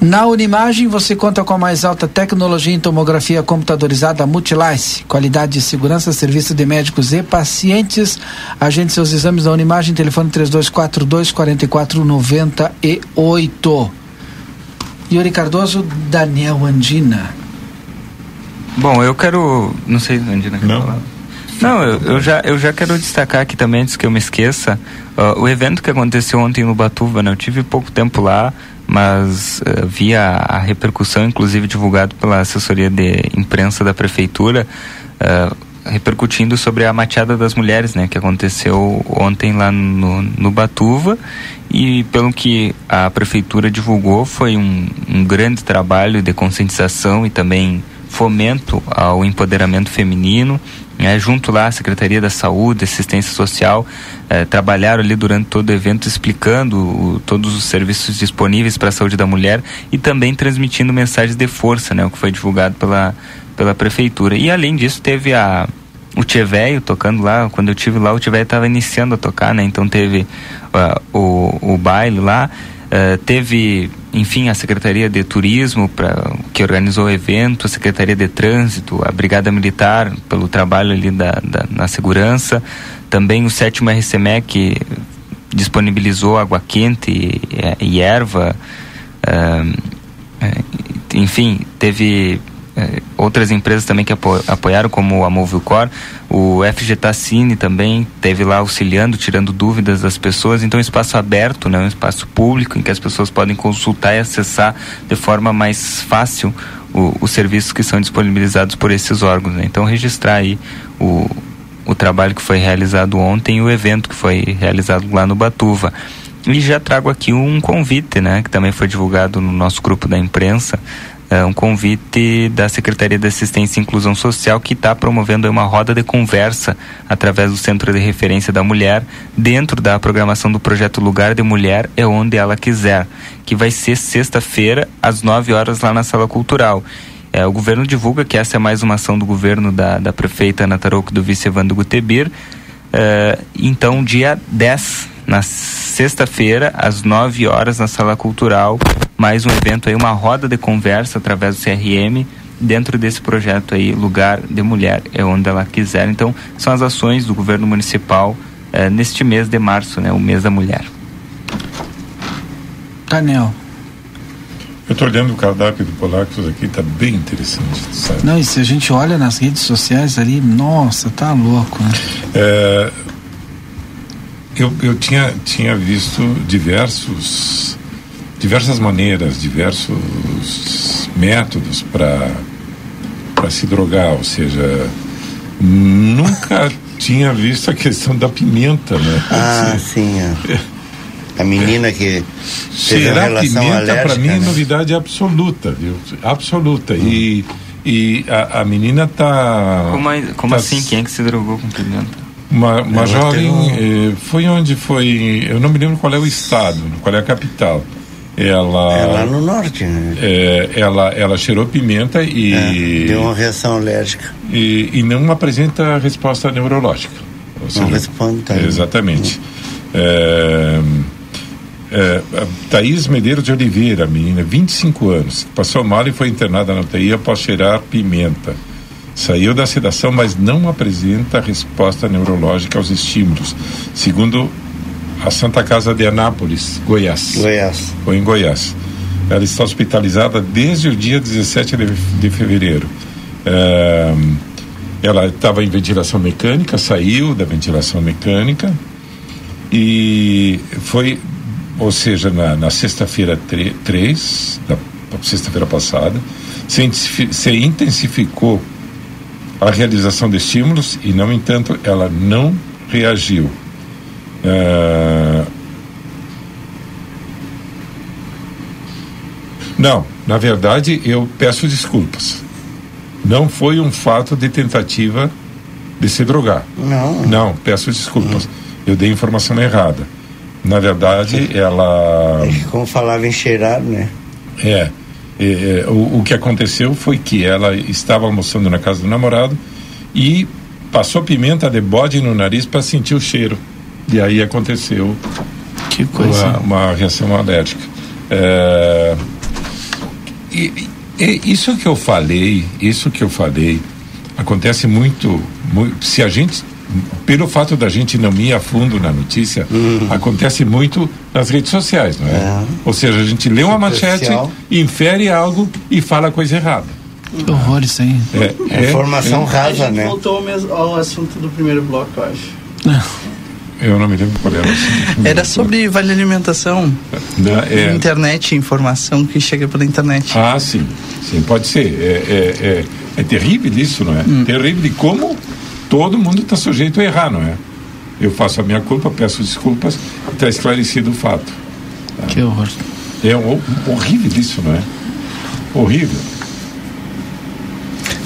Na Unimagem você conta com a mais alta tecnologia em tomografia computadorizada Multilice, qualidade e segurança, serviço de médicos e pacientes. Agende seus exames na Unimagem, telefone 3242 4498. Yuri Cardoso, Daniel Andina.
Bom, eu quero. Não sei, Andina quer
não.
falar. Não, eu, eu, já, eu já quero destacar aqui também, antes que eu me esqueça, uh, o evento que aconteceu ontem no Batuva, né? Eu tive pouco tempo lá, mas uh, vi a, a, repercussão, inclusive divulgado pela assessoria de imprensa da prefeitura, uh, repercutindo sobre a mateada das mulheres, né? Que aconteceu ontem lá no, no Batuva e pelo que a prefeitura divulgou foi um, um grande trabalho de conscientização e também fomento ao empoderamento feminino é, junto lá à Secretaria da Saúde, Assistência Social, é, trabalharam ali durante todo o evento explicando o, todos os serviços disponíveis para a saúde da mulher e também transmitindo mensagens de força, né, o que foi divulgado pela, pela Prefeitura. E além disso teve a, o Tchê Velho tocando lá, quando eu tive lá o Tchê Velho estava iniciando a tocar, né, então teve uh, o, o baile lá, uh, teve enfim, a Secretaria de Turismo, pra, que organizou o evento, a Secretaria de Trânsito, a Brigada Militar, pelo trabalho ali da, da na segurança, também o sétimo RCME, que disponibilizou água quente e, e erva, uh, enfim, teve é, outras empresas também que apo apoiaram, como a Movilcor, o FG Tassini também teve lá auxiliando, tirando dúvidas das pessoas. Então, um espaço aberto, né, um espaço público em que as pessoas podem consultar e acessar de forma mais fácil os serviços que são disponibilizados por esses órgãos. Né? Então, registrar aí o, o trabalho que foi realizado ontem e o evento que foi realizado lá no Batuva. E já trago aqui um convite, né, que também foi divulgado no nosso grupo da imprensa, é um convite da Secretaria de Assistência e Inclusão Social que está promovendo uma roda de conversa através do Centro de Referência da Mulher dentro da programação do projeto Lugar de Mulher é onde ela quiser, que vai ser sexta-feira às 9 horas lá na Sala Cultural. É, o governo divulga que essa é mais uma ação do governo da, da prefeita Ana Tarouco do vice Evandro Gutebir. É, então, dia 10 na sexta-feira, às 9 horas, na Sala Cultural, mais um evento aí, uma roda de conversa através do CRM, dentro desse projeto aí, Lugar de Mulher, é onde ela quiser. Então, são as ações do governo municipal eh, neste mês de março, né, o mês da mulher.
Daniel.
Eu estou olhando o cardápio do Polacos aqui, está bem interessante, sabe?
Não, e se a gente olha nas redes sociais ali, nossa, tá louco, né?
É, eu, eu tinha, tinha visto diversos, diversas maneiras, diversos métodos para se drogar, ou seja, nunca tinha visto a questão da pimenta, né?
Ah, sim. É. A menina que
cheirar pimenta para mim é né? novidade absoluta, viu? Absoluta. Hum. E, e a, a menina tá.
Como, como tá, assim? Quem é que se drogou com pimenta?
Uma, uma jovem, eh, foi onde foi, eu não me lembro qual é o estado, qual é a capital. ela
É lá no norte, né?
é, ela ela cheirou pimenta e
É, deu uma reação alérgica.
e, e não apresenta resposta neurológica. Ou
Não responde, tá?
Exatamente. É, é, Thaís Medeiros de Oliveira, menina, 25 anos, passou mal e foi internada na UTI após cheirar pimenta. Saiu da sedação, mas não apresenta resposta neurológica aos estímulos, segundo a Santa Casa de Anápolis, Goiás.
Goiás.
Foi em Goiás. Ela está hospitalizada desde o dia 17 de, de fevereiro. É, ela estava em ventilação mecânica, saiu da ventilação mecânica e foi, ou seja, na, na sexta-feira 3, da, da sexta-feira passada, se, se intensificou a realização de estímulos e, no entanto, ela não reagiu. É, Não, na verdade eu peço desculpas. Não foi um fato de tentativa de se drogar.
Não.
Não, peço desculpas. Eu dei informação errada. Na verdade, ela.
Como falava em cheirar, né?
É. é, é, o, o que aconteceu foi que ela estava almoçando na casa do namorado e passou pimenta de bode no nariz para sentir o cheiro. E aí aconteceu
Que coisa.
uma, uma reação alérgica. É, e, e isso que eu falei, isso que eu falei, acontece muito, muito se a gente, pelo fato da gente não ir a fundo na notícia, acontece muito nas redes sociais, não é?
É.
Ou seja, a gente lê uma manchete, infere algo e fala coisa errada.
Que horror isso aí.
É, é-
Informação
A
rasa,
gente
né?
voltou ao, mesmo, ao assunto do primeiro bloco, eu acho.
eu não me lembro qual era.
Era sobre vale alimentação,
Não, é,
internet, informação que chega pela internet.
Ah, sim, sim, pode ser. É, é, é, é terrível isso, não é? Terrível de como todo mundo está sujeito a errar, não é? Eu faço a minha culpa, peço desculpas, está esclarecido o fato.
Que horror.
É ho- horrível isso, não é? Horrível.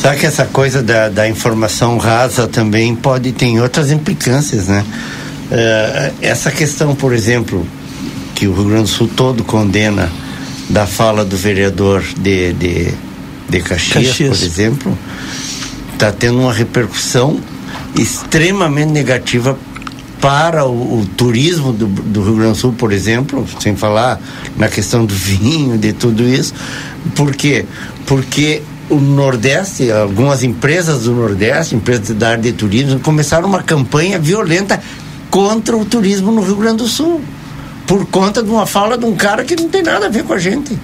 Sabe que essa coisa da, da informação rasa também pode ter outras implicâncias, né? Eh, essa questão, por exemplo, que o Rio Grande do Sul todo condena da fala do vereador de, de, de Caxias,
Caxias.
por exemplo, está tendo uma repercussão extremamente negativa para o, o turismo do, do Rio Grande do Sul, por exemplo, sem falar na questão do vinho, de tudo isso. Por quê? Porque o Nordeste, algumas empresas do Nordeste, empresas da área de turismo, começaram uma campanha violenta contra o turismo no Rio Grande do Sul. Por conta de uma fala de um cara que não tem nada a ver com a gente.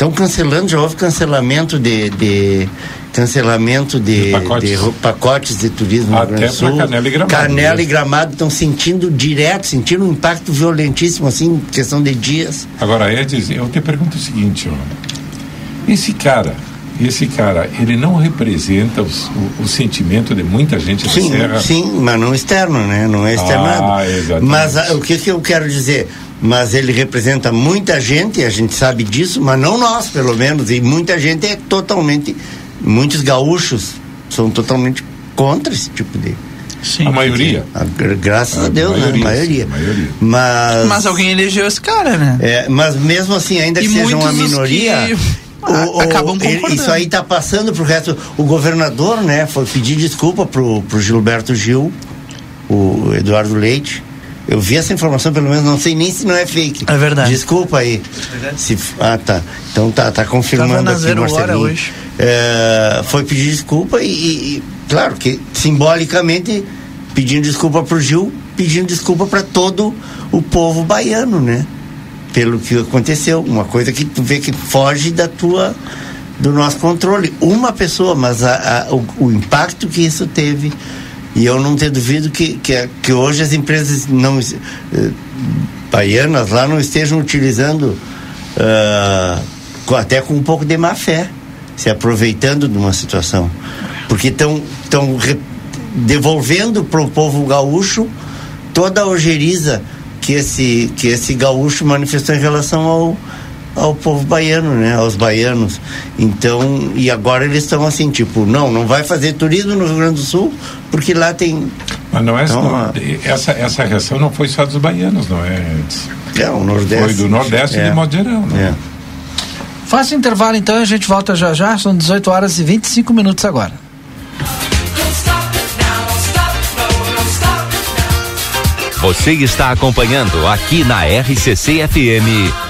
Estão cancelando, já houve cancelamento de, de cancelamento de,
De pacotes.
de pacotes de turismo no
Até
Grande
pra
Sul.
Canela e Gramado,
Canela e Gramado estão sentindo direto, sentindo um impacto violentíssimo, assim, em questão de dias.
Agora, Edson, eu te pergunto o seguinte, ó. Esse cara, esse cara, ele não representa os- o, o sentimento de muita gente da
Sim,
Serra?
sim, mas não externo, né? Não é externado.
Ah, exatamente.
mas ah, o que, que eu quero dizer? Mas ele representa muita gente, a gente sabe disso, mas não nós, pelo menos. E muita gente é totalmente. Muitos gaúchos são totalmente contra esse tipo de.
Sim.
A maioria?
a- gra- graças
A
a, Deus,
maioria,
né? A maioria.
sim, a maioria.
Mas.
Mas alguém elegeu esse cara, né?
É, mas mesmo assim, ainda que
E
seja uma minoria.
que
o- o-
acabam concordando.
isso aí está passando pro resto. O governador, né, foi pedir desculpa pro, pro Gilberto Gil, o Eduardo Leite. Eu vi essa informação, pelo menos, não sei nem se não é fake.
É verdade.
Desculpa aí. Se, ah, tá. Então tá, tá confirmando aqui, Marcelinho.
hoje.
É, foi pedir desculpa e, e- e, claro que simbolicamente pedindo desculpa pro Gil, pedindo desculpa para todo o povo baiano, né? Pelo que aconteceu, uma coisa que tu vê que foge da tua do nosso controle. Uma pessoa, mas a- a- o, o impacto que isso teve e eu não tenho duvido que, que, que hoje as empresas não eh, baianas lá não estejam utilizando ah, com- até com um pouco de má fé, se aproveitando de uma situação. Porque estão devolvendo para o povo gaúcho toda a ojeriza que esse, que esse gaúcho manifestou em relação ao, ao povo baiano, né? Aos baianos. Então, e agora eles estão assim, tipo, não, não vai fazer turismo no Rio Grande do Sul, porque lá tem.
Mas não é
Então,
não,
a-
essa essa reação não foi só dos baianos, não é?
É, o Nordeste.
Foi do Nordeste
é.
de modo geral, né?
É.
Faça intervalo então e a gente volta já já. São 18 horas e 25 minutos agora.
Você está acompanhando aqui na RCC FM.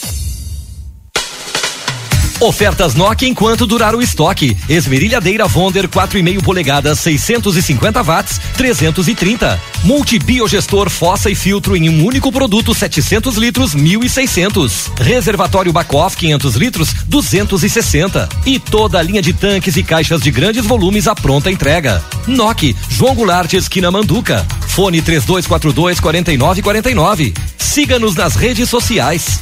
Ofertas Nokia enquanto durar o estoque. Esmerilhadeira Vonder 4,5 polegadas, 650 watts, 330. Multibiogestor fossa e filtro em um único produto, 700 litros, 1.600. Reservatório Bacoff 500 litros, 260. E toda a linha de tanques e caixas de grandes volumes à pronta entrega. Nokia, João Goulart, esquina Manduca. Fone 3242 4949. Siga-nos nas redes sociais.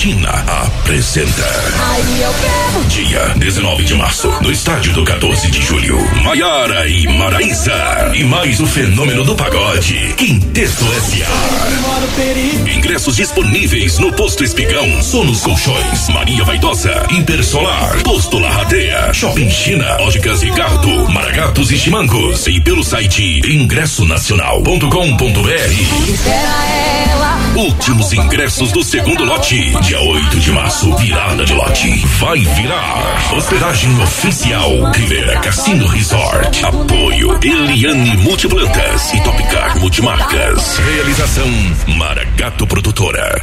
China apresenta.
Aí eu quero.
Dia 19 de março, no estádio do 14 de julho. Maiara e Maraísa. E mais o fenômeno do pagode. Quinteto S.A. Ingressos disponíveis no Posto Espigão, Sonos Colchões, Maria Vaidosa, Intersolar, Posto Larradeia, Shopping China, Óticas Ricardo, Maragatos e Chimangos. E pelo site ingressonacional.com.br.
Espera ela.
Últimos ingressos do segundo lote. Dia 8 de março, virada de lote. Vai virar. Hospedagem oficial. Rivera Cassino Resort. Apoio Eliane Multiplantas e Topcar Multimarcas. Realização Maragato Produtora.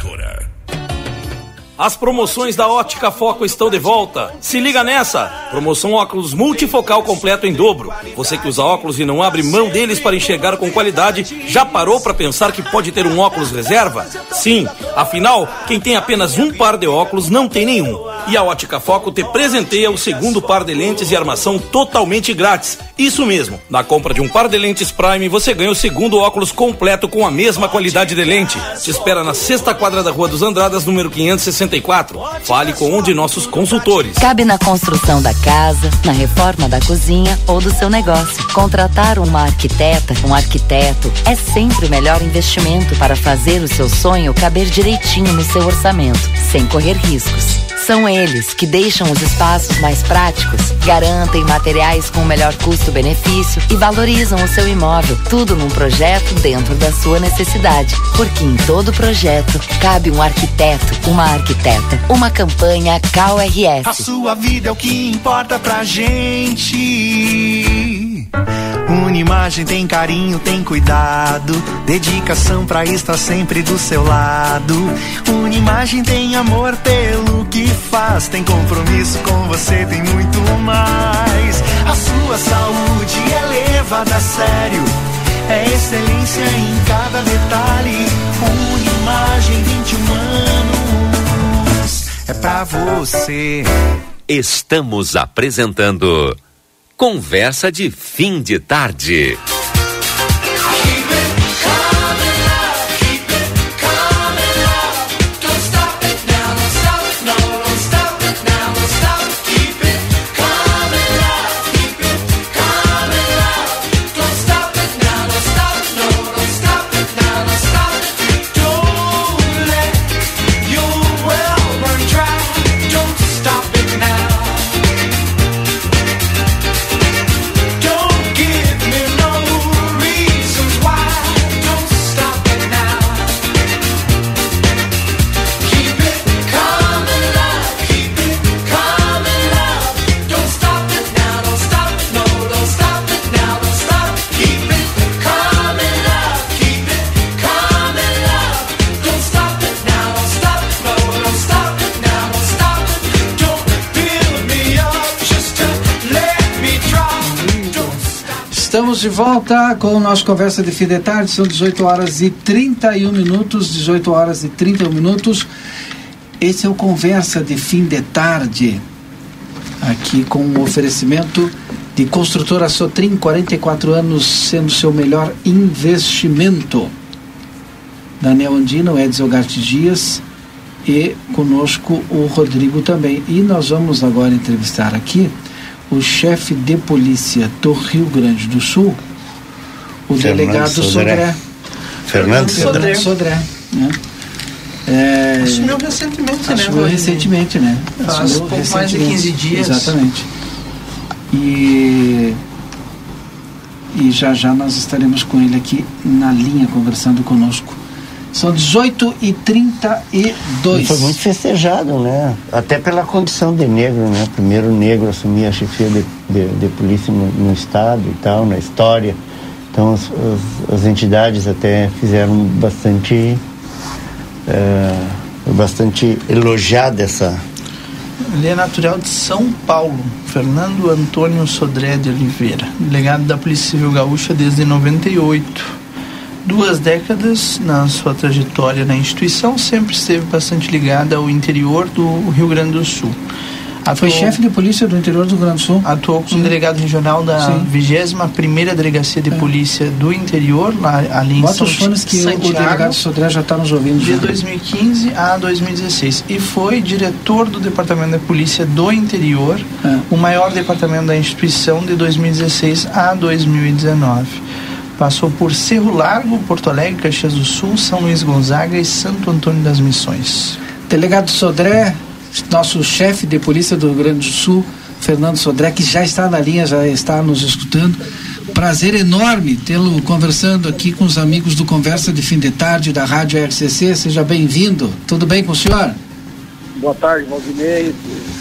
As promoções da Ótica Foco estão de volta. Se liga nessa! Promoção óculos multifocal completo em dobro. Você que usa óculos e não abre mão deles para enxergar com qualidade, já parou para pensar que pode ter um óculos reserva? Sim, afinal, quem tem apenas um par de óculos não tem nenhum. E a Ótica Foco te presenteia o segundo par de lentes e armação totalmente grátis. Isso mesmo, na compra de um par de lentes Prime, você ganha o segundo óculos completo com a mesma qualidade de lente. Te espera na sexta quadra da Rua dos Andradas, número 564. Fale com um de nossos consultores.
Cabe na construção da casa, na reforma da cozinha ou do seu negócio. Contratar uma arquiteta, um arquiteto, é sempre o melhor investimento para fazer o seu sonho caber direitinho no seu orçamento, sem correr riscos. São eles que deixam os espaços mais práticos, garantem materiais com o melhor custo-benefício e valorizam o seu imóvel. Tudo num projeto dentro da sua necessidade. Porque em todo projeto cabe um arquiteto, uma arquiteta. Uma campanha
A
KRS.
sua vida é o que importa pra gente. Unimagem tem carinho, tem cuidado, dedicação pra estar sempre do seu lado. Unimagem tem amor pelo que faz, tem compromisso com você, tem muito mais. A sua saúde é levada a sério, é excelência em cada detalhe. Unimagem 21 anos, é pra você.
Estamos apresentando Conversa de Fim de Tarde.
Estamos de volta com o nosso Conversa de Fim de Tarde. São 18 horas e 31 minutos. 18 horas e 31 minutos. Esse é o Conversa de Fim de Tarde. Aqui com o oferecimento de construtora Sotrim, 44 anos sendo seu melhor investimento. Daniel Andino, Edson Garte Dias e conosco o Rodrigo também. E nós vamos agora entrevistar aqui o chefe de polícia do Rio Grande do Sul, o
Fernando
delegado
Sodré.
Sodré.
Fernando
Sodré. Sodré né? É,
Assumiu recentemente, né,
assumiu
Rodrigo?
recentemente, né?
Faz
Assumiu
pouco mais de
recentemente.
15 dias.
Exatamente. E, e já já nós estaremos com ele aqui na linha conversando conosco. São 18 e 32
E foi muito festejado, né? Até pela condição de negro, né? Primeiro negro assumir a chefia de, de, de polícia no, no estado e tal, na história. Então as, as, as entidades até fizeram bastante eh, bastante elogiada essa
Ele é natural de São Paulo, Fernando Antônio Sodré de Oliveira, delegado da Polícia Civil Gaúcha desde 98. Duas décadas na sua trajetória na instituição, sempre esteve bastante ligada ao interior do Rio Grande do Sul.
Foi chefe de polícia do interior do Rio Grande do Sul?
Atuou como delegado regional da
Sim.
21ª Delegacia de Polícia do Interior, lá, ali em
Bota
São
os fones que o- o
Santiago.
delegado Sodré já está nos ouvindo.
De
já.
2015 a 2016 e foi diretor do Departamento da Polícia do Interior, o maior departamento da instituição de 2016 a 2019. Passou por Cerro Largo, Porto Alegre, Caxias do Sul, São Luís Gonzaga e Santo Antônio das Missões.
Delegado Sodré, nosso chefe de polícia do Rio Grande do Sul, Fernando Sodré, que já está na linha, já está nos escutando. Prazer enorme tê-lo conversando aqui com os amigos do Conversa de Fim de Tarde da Rádio RCC. Seja bem-vindo. Tudo bem com o senhor?
Boa tarde, Valdinei.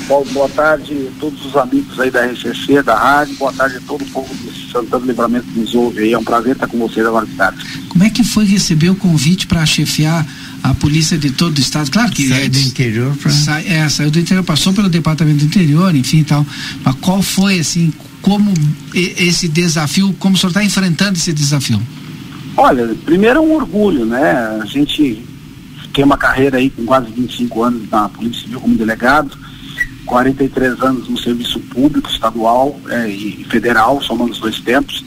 Boa, tarde a todos os amigos aí da RCC, da rádio. Boa tarde a todo o povo de Santana do Livramento nos ouve aí. É um prazer estar com vocês agora de tarde.
Como é que foi receber o convite para chefiar a polícia de todo o estado? Claro que
Sai
é
do interior pra-
Sai, é, saiu do interior, passou pelo departamento do interior, enfim e tal. Mas qual foi, assim, como esse desafio, como o senhor está enfrentando esse desafio?
Olha, primeiro é um orgulho, né? A gente tem uma carreira aí com quase 25 anos na Polícia Civil como delegado 43 anos no serviço público, estadual é, e federal, somando os dois tempos.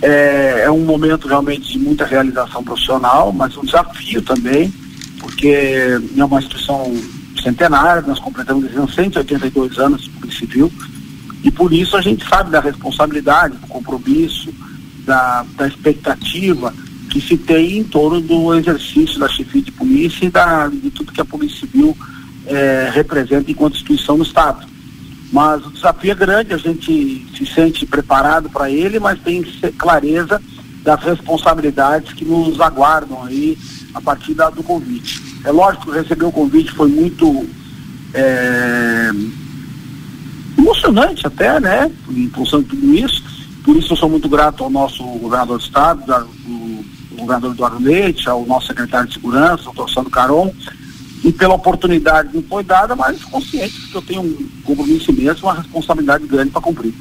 É, é, um momento realmente de muita realização profissional, mas um desafio também, porque é uma instituição centenária, nós completamos 182 anos de Polícia Civil, e por isso a gente sabe da responsabilidade, do compromisso, da, da expectativa que se tem em torno do exercício da chefia de polícia e da, de tudo que a Polícia Civil é, representa enquanto instituição no Estado. Mas o desafio é grande, a gente se sente preparado para ele, mas tem clareza das responsabilidades que nos aguardam aí a partir da, do convite. É lógico que receber o convite foi muito é, emocionante até, né? Em função de tudo isso. Por isso eu sou muito grato ao nosso governador do estado, o governador Eduardo Leite, ao nosso secretário de segurança, o doutor Sandro Caron, e pela oportunidade que me foi dada, mas consciente que eu tenho um compromisso imenso, uma responsabilidade grande para cumprir.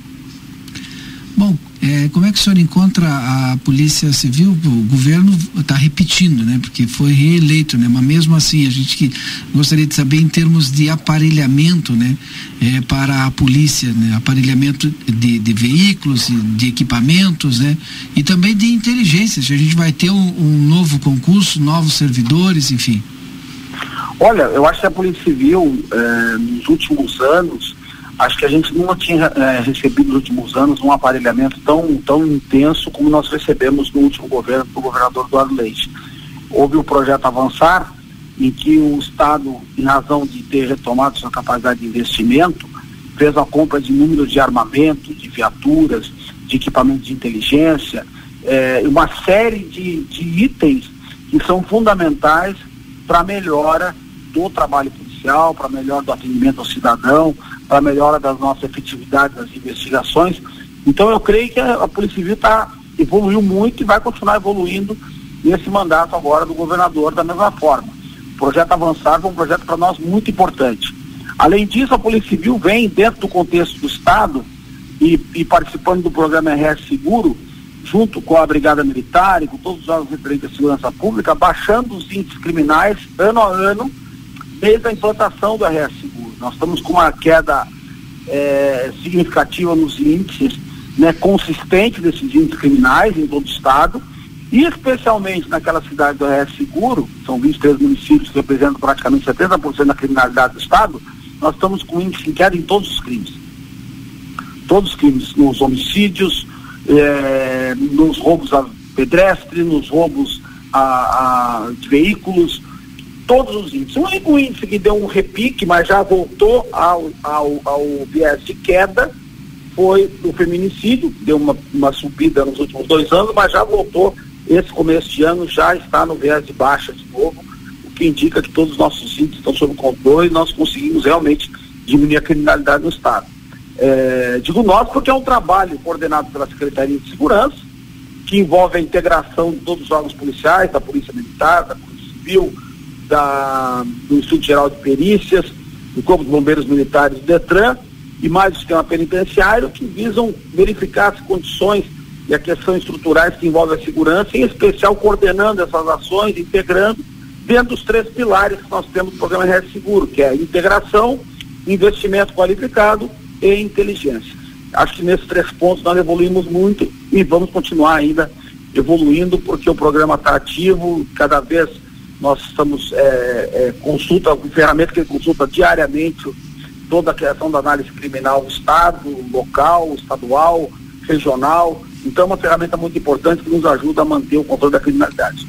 Bom, é, como é que o senhor encontra a Polícia Civil? O governo está repetindo, né? Porque foi reeleito, né? Mas mesmo assim, a gente que gostaria de saber em termos de aparelhamento, né? É, para a polícia, né? Aparelhamento de, de veículos, de equipamentos, né? E também de inteligência. A gente vai ter um, um novo concurso, novos servidores, enfim.
Olha, eu acho que a Polícia Civil, eh, nos últimos anos, acho que a gente nunca tinha eh, recebido nos últimos anos um aparelhamento tão, tão intenso como nós recebemos no último governo do governador Eduardo Leite. Houve o projeto Avançar, em que o Estado, em razão de ter retomado sua capacidade de investimento, fez a compra de números de armamento, de viaturas, de equipamentos de inteligência, eh, uma série de, de itens que são fundamentais para a melhora do trabalho policial, para melhor do atendimento ao cidadão, para melhora das nossas efetividades das investigações. Então eu creio que a, a Polícia Civil tá, evoluiu muito e vai continuar evoluindo nesse mandato agora do governador da mesma forma. O projeto Avançar foi um projeto para nós muito importante. Além disso, a Polícia Civil vem dentro do contexto do Estado e, e participando do programa RS Seguro, junto com a Brigada Militar e com todos os órgãos referentes à segurança pública, baixando os índices criminais ano a ano desde a implantação do RS Seguro. Nós estamos com uma queda é, significativa nos índices, né, consistente desses índices criminais em todo o estado, e especialmente naquela cidade do RS Seguro, são 23 municípios que representam praticamente 70% da criminalidade do estado, nós estamos com índice em queda em todos os crimes. Todos os crimes, nos homicídios, é, nos roubos a pedestre, nos roubos a, a, de veículos, todos os índices. O único índice que deu um repique, mas já voltou ao, ao, ao viés de queda, foi o feminicídio, deu uma, uma subida nos últimos dois anos, mas já voltou, esse começo de ano já está no viés de baixa de novo, o que indica que todos os nossos índices estão sob controle e nós conseguimos realmente diminuir a criminalidade no Estado. É, digo nós porque é um trabalho coordenado pela Secretaria de Segurança, que envolve a integração de todos os órgãos policiais, da Polícia Militar, da Polícia Civil, da, do Instituto Geral de Perícias, do Corpo de Bombeiros Militares do DETRAN e mais o sistema penitenciário, que visam verificar as condições e a questão estruturais que envolvem a segurança, em especial coordenando essas ações, integrando dentro dos três pilares que nós temos do programa RS Seguro, que é integração, investimento qualificado e inteligência. Acho que nesses três pontos nós evoluímos muito e vamos continuar ainda evoluindo, porque o programa está ativo, cada vez nós estamos, é, é, consulta, ferramenta que consulta diariamente toda a criação da análise criminal do Estado, local, estadual, regional. Então é uma ferramenta muito importante que nos ajuda a manter o controle da criminalidade.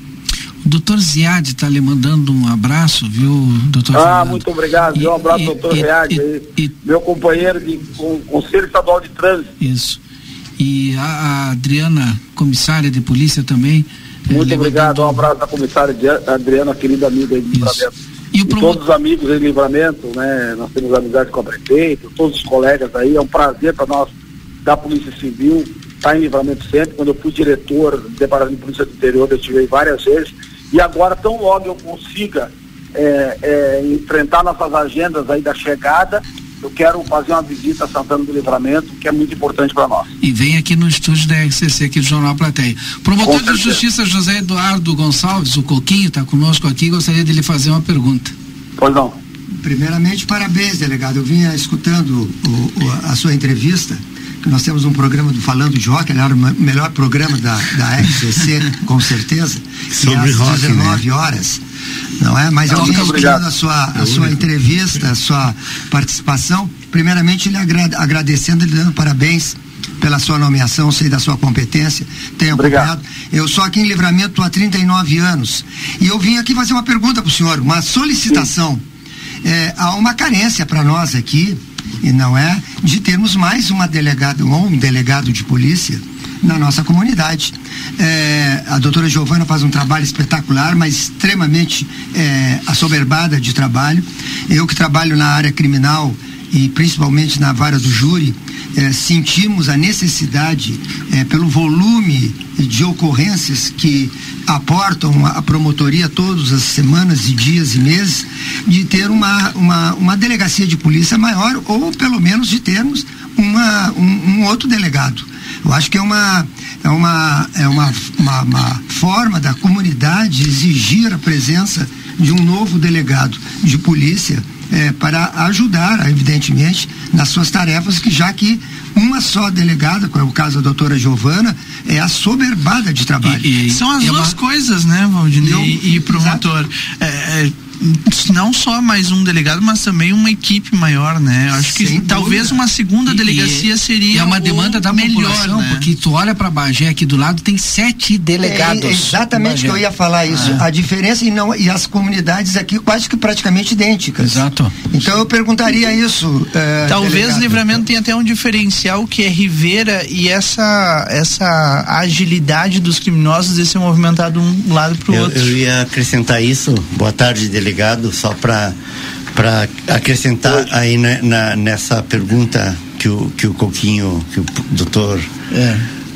O doutor Ziad está lhe mandando um abraço, viu, doutor?
Ah, Fernando? muito obrigado. E, um abraço, e, doutor Ziad, meu companheiro de Conselho Estadual de Trânsito.
Isso. E a, a Adriana, comissária de polícia também,
muito obrigado, um abraço da comissária Adriana, querida amiga de Livramento. E, e todos os amigos em Livramento, né? Nós temos amizade com a prefeita, todos os colegas aí, é um prazer para nós da Polícia Civil estar tá em Livramento sempre. Quando eu fui diretor do Departamento de Polícia do Interior, eu estive várias vezes. E agora, tão logo eu consiga é, é, enfrentar nossas agendas aí da chegada, eu quero fazer uma visita a Santana do Livramento, que é muito importante para nós.
E vem aqui no estúdio da RCC, aqui do Jornal Plateia. Promotor de Justiça José Eduardo Gonçalves, o Coquinho, está conosco aqui, gostaria de lhe fazer uma pergunta.
Pois não.
Primeiramente, parabéns, delegado. Eu vinha escutando o, o, a sua entrevista. Nós temos um programa do Falando de Rock, ele era o melhor programa da, da RCC, com certeza.
Sobre
às
rock,
19
né?
horas. Não é? Mas eu escutando a sua,
É
a sua entrevista, a sua participação. Primeiramente, lhe agra agradecendo, lhe dando parabéns pela sua nomeação, sei da sua competência, tenho acompanhado. Eu sou aqui em Livramento há 39 anos. E eu vim aqui fazer uma pergunta para o senhor, uma solicitação. É, há uma carência para nós aqui, e não é, de termos mais uma delegada, ou um delegado de polícia na nossa comunidade. É, a doutora Giovana faz um trabalho espetacular, mas extremamente é, assoberbada de trabalho. Eu que trabalho na área criminal e principalmente na vara do júri, eh, sentimos a necessidade, eh, pelo volume de ocorrências que aportam a promotoria todas as semanas e dias e meses, de ter uma, uma, uma delegacia de polícia maior ou pelo menos de termos uma, um, um outro delegado. Eu acho que é uma, é uma, é uma, uma, uma forma da comunidade exigir a presença de um novo delegado de polícia eh, para ajudar, evidentemente, nas suas tarefas, que já que uma só delegada, como é o caso da doutora Giovana, é assoberbada de trabalho.
São as
É
duas
uma-
coisas, né, Valdinei
Eu-
e, e promotor. É, é, não só mais um delegado, mas também uma equipe maior, né? Acho que
Sem
talvez
dúvida.
uma segunda delegacia
e
seria
é uma
o
demanda da
melhor,
população,
né?
porque tu olha para Bagé aqui do lado tem sete delegados.
É, exatamente o que eu ia falar isso.
Ah.
A diferença e não e as comunidades aqui quase que praticamente idênticas.
Exato.
Então eu perguntaria isso. eh,
Talvez
delegado.
Livramento tenha até um diferencial que é Rivera e essa essa agilidade dos criminosos de ser movimentado um lado pro
Eu,
outro.
eu ia acrescentar isso. Boa tarde, delegado. Só para para acrescentar aí né, na- nessa pergunta que o que o Coquinho, que o doutor